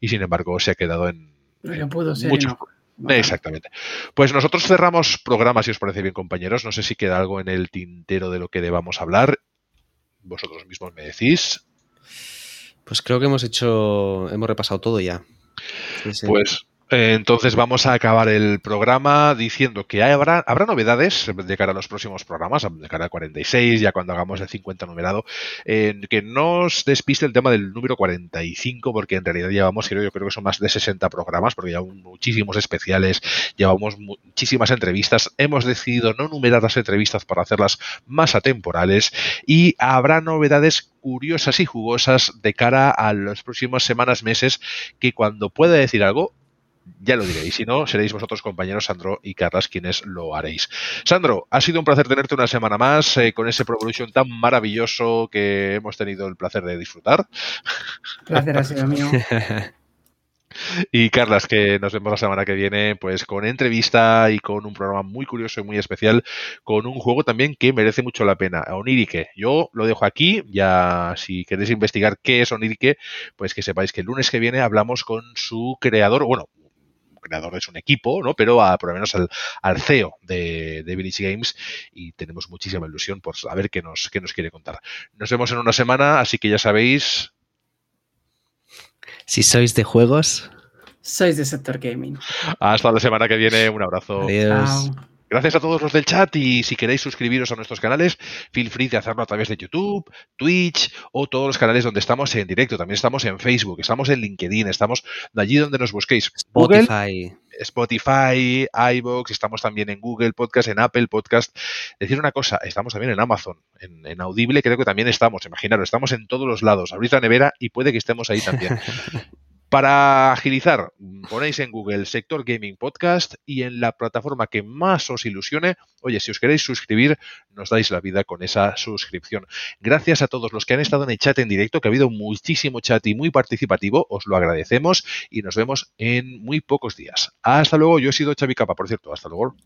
y sin embargo se ha quedado en, en pudo ser, mucho, no. Exactamente. Pues nosotros cerramos programas, si os parece bien, compañeros. No sé si queda algo en el tintero de lo que debamos hablar. Vosotros mismos me decís. Pues creo que hemos hecho, hemos repasado todo ya. Pues entonces vamos a acabar el programa diciendo que habrá, habrá novedades de cara a los próximos programas, de cara al 46, ya cuando hagamos el 50 numerado, eh, que no os despiste el tema del número 45, porque en realidad llevamos, yo creo que son más de 60 programas, porque llevamos muchísimos especiales, llevamos muchísimas entrevistas, hemos decidido no numerar las entrevistas para hacerlas más atemporales y habrá novedades curiosas y jugosas de cara a las próximas semanas, meses, que cuando pueda decir algo, ya lo diré. Y si no, seréis vosotros, compañeros Sandro y Carlas, quienes lo haréis. Sandro, ha sido un placer tenerte una semana más eh, con ese Pro Evolution tan maravilloso que hemos tenido el placer de disfrutar. Placer ha sido mío. Y Carlas, que nos vemos la semana que viene, pues con entrevista y con un programa muy curioso y muy especial, con un juego también que merece mucho la pena, Onirique. Yo lo dejo aquí, ya si queréis investigar qué es Onirique, pues que sepáis que el lunes que viene hablamos con su creador, bueno, creador es un equipo, ¿no? Pero a, por lo menos al, al CEO de, de, Village Games y tenemos muchísima ilusión por saber qué nos, qué nos quiere contar. Nos vemos en una semana, así que ya sabéis. Si sois de juegos. Sois de sector gaming. Hasta la semana que viene. Un abrazo. Adiós. Chao. Gracias a todos los del chat y si queréis suscribiros a nuestros canales, feel free de hacerlo a través de YouTube, Twitch o todos los canales donde estamos en directo. También estamos en Facebook, estamos en LinkedIn, estamos allí donde nos busquéis. Spotify. Google, Spotify, iBox, estamos también en Google Podcast, en Apple Podcast. Decir una cosa, estamos también en Amazon, en, en Audible creo que también estamos, imaginaros, estamos en todos los lados. Abrid la nevera y puede que estemos ahí también. Para agilizar, ponéis en Google Sector Gaming Podcast y en la plataforma que más os ilusione, oye, si os queréis suscribir, nos dais la vida con esa suscripción. Gracias a todos los que han estado en el chat en directo, que ha habido muchísimo chat y muy participativo, os lo agradecemos y nos vemos en muy pocos días. Hasta luego, yo he sido Xavi Capa, por cierto, hasta luego.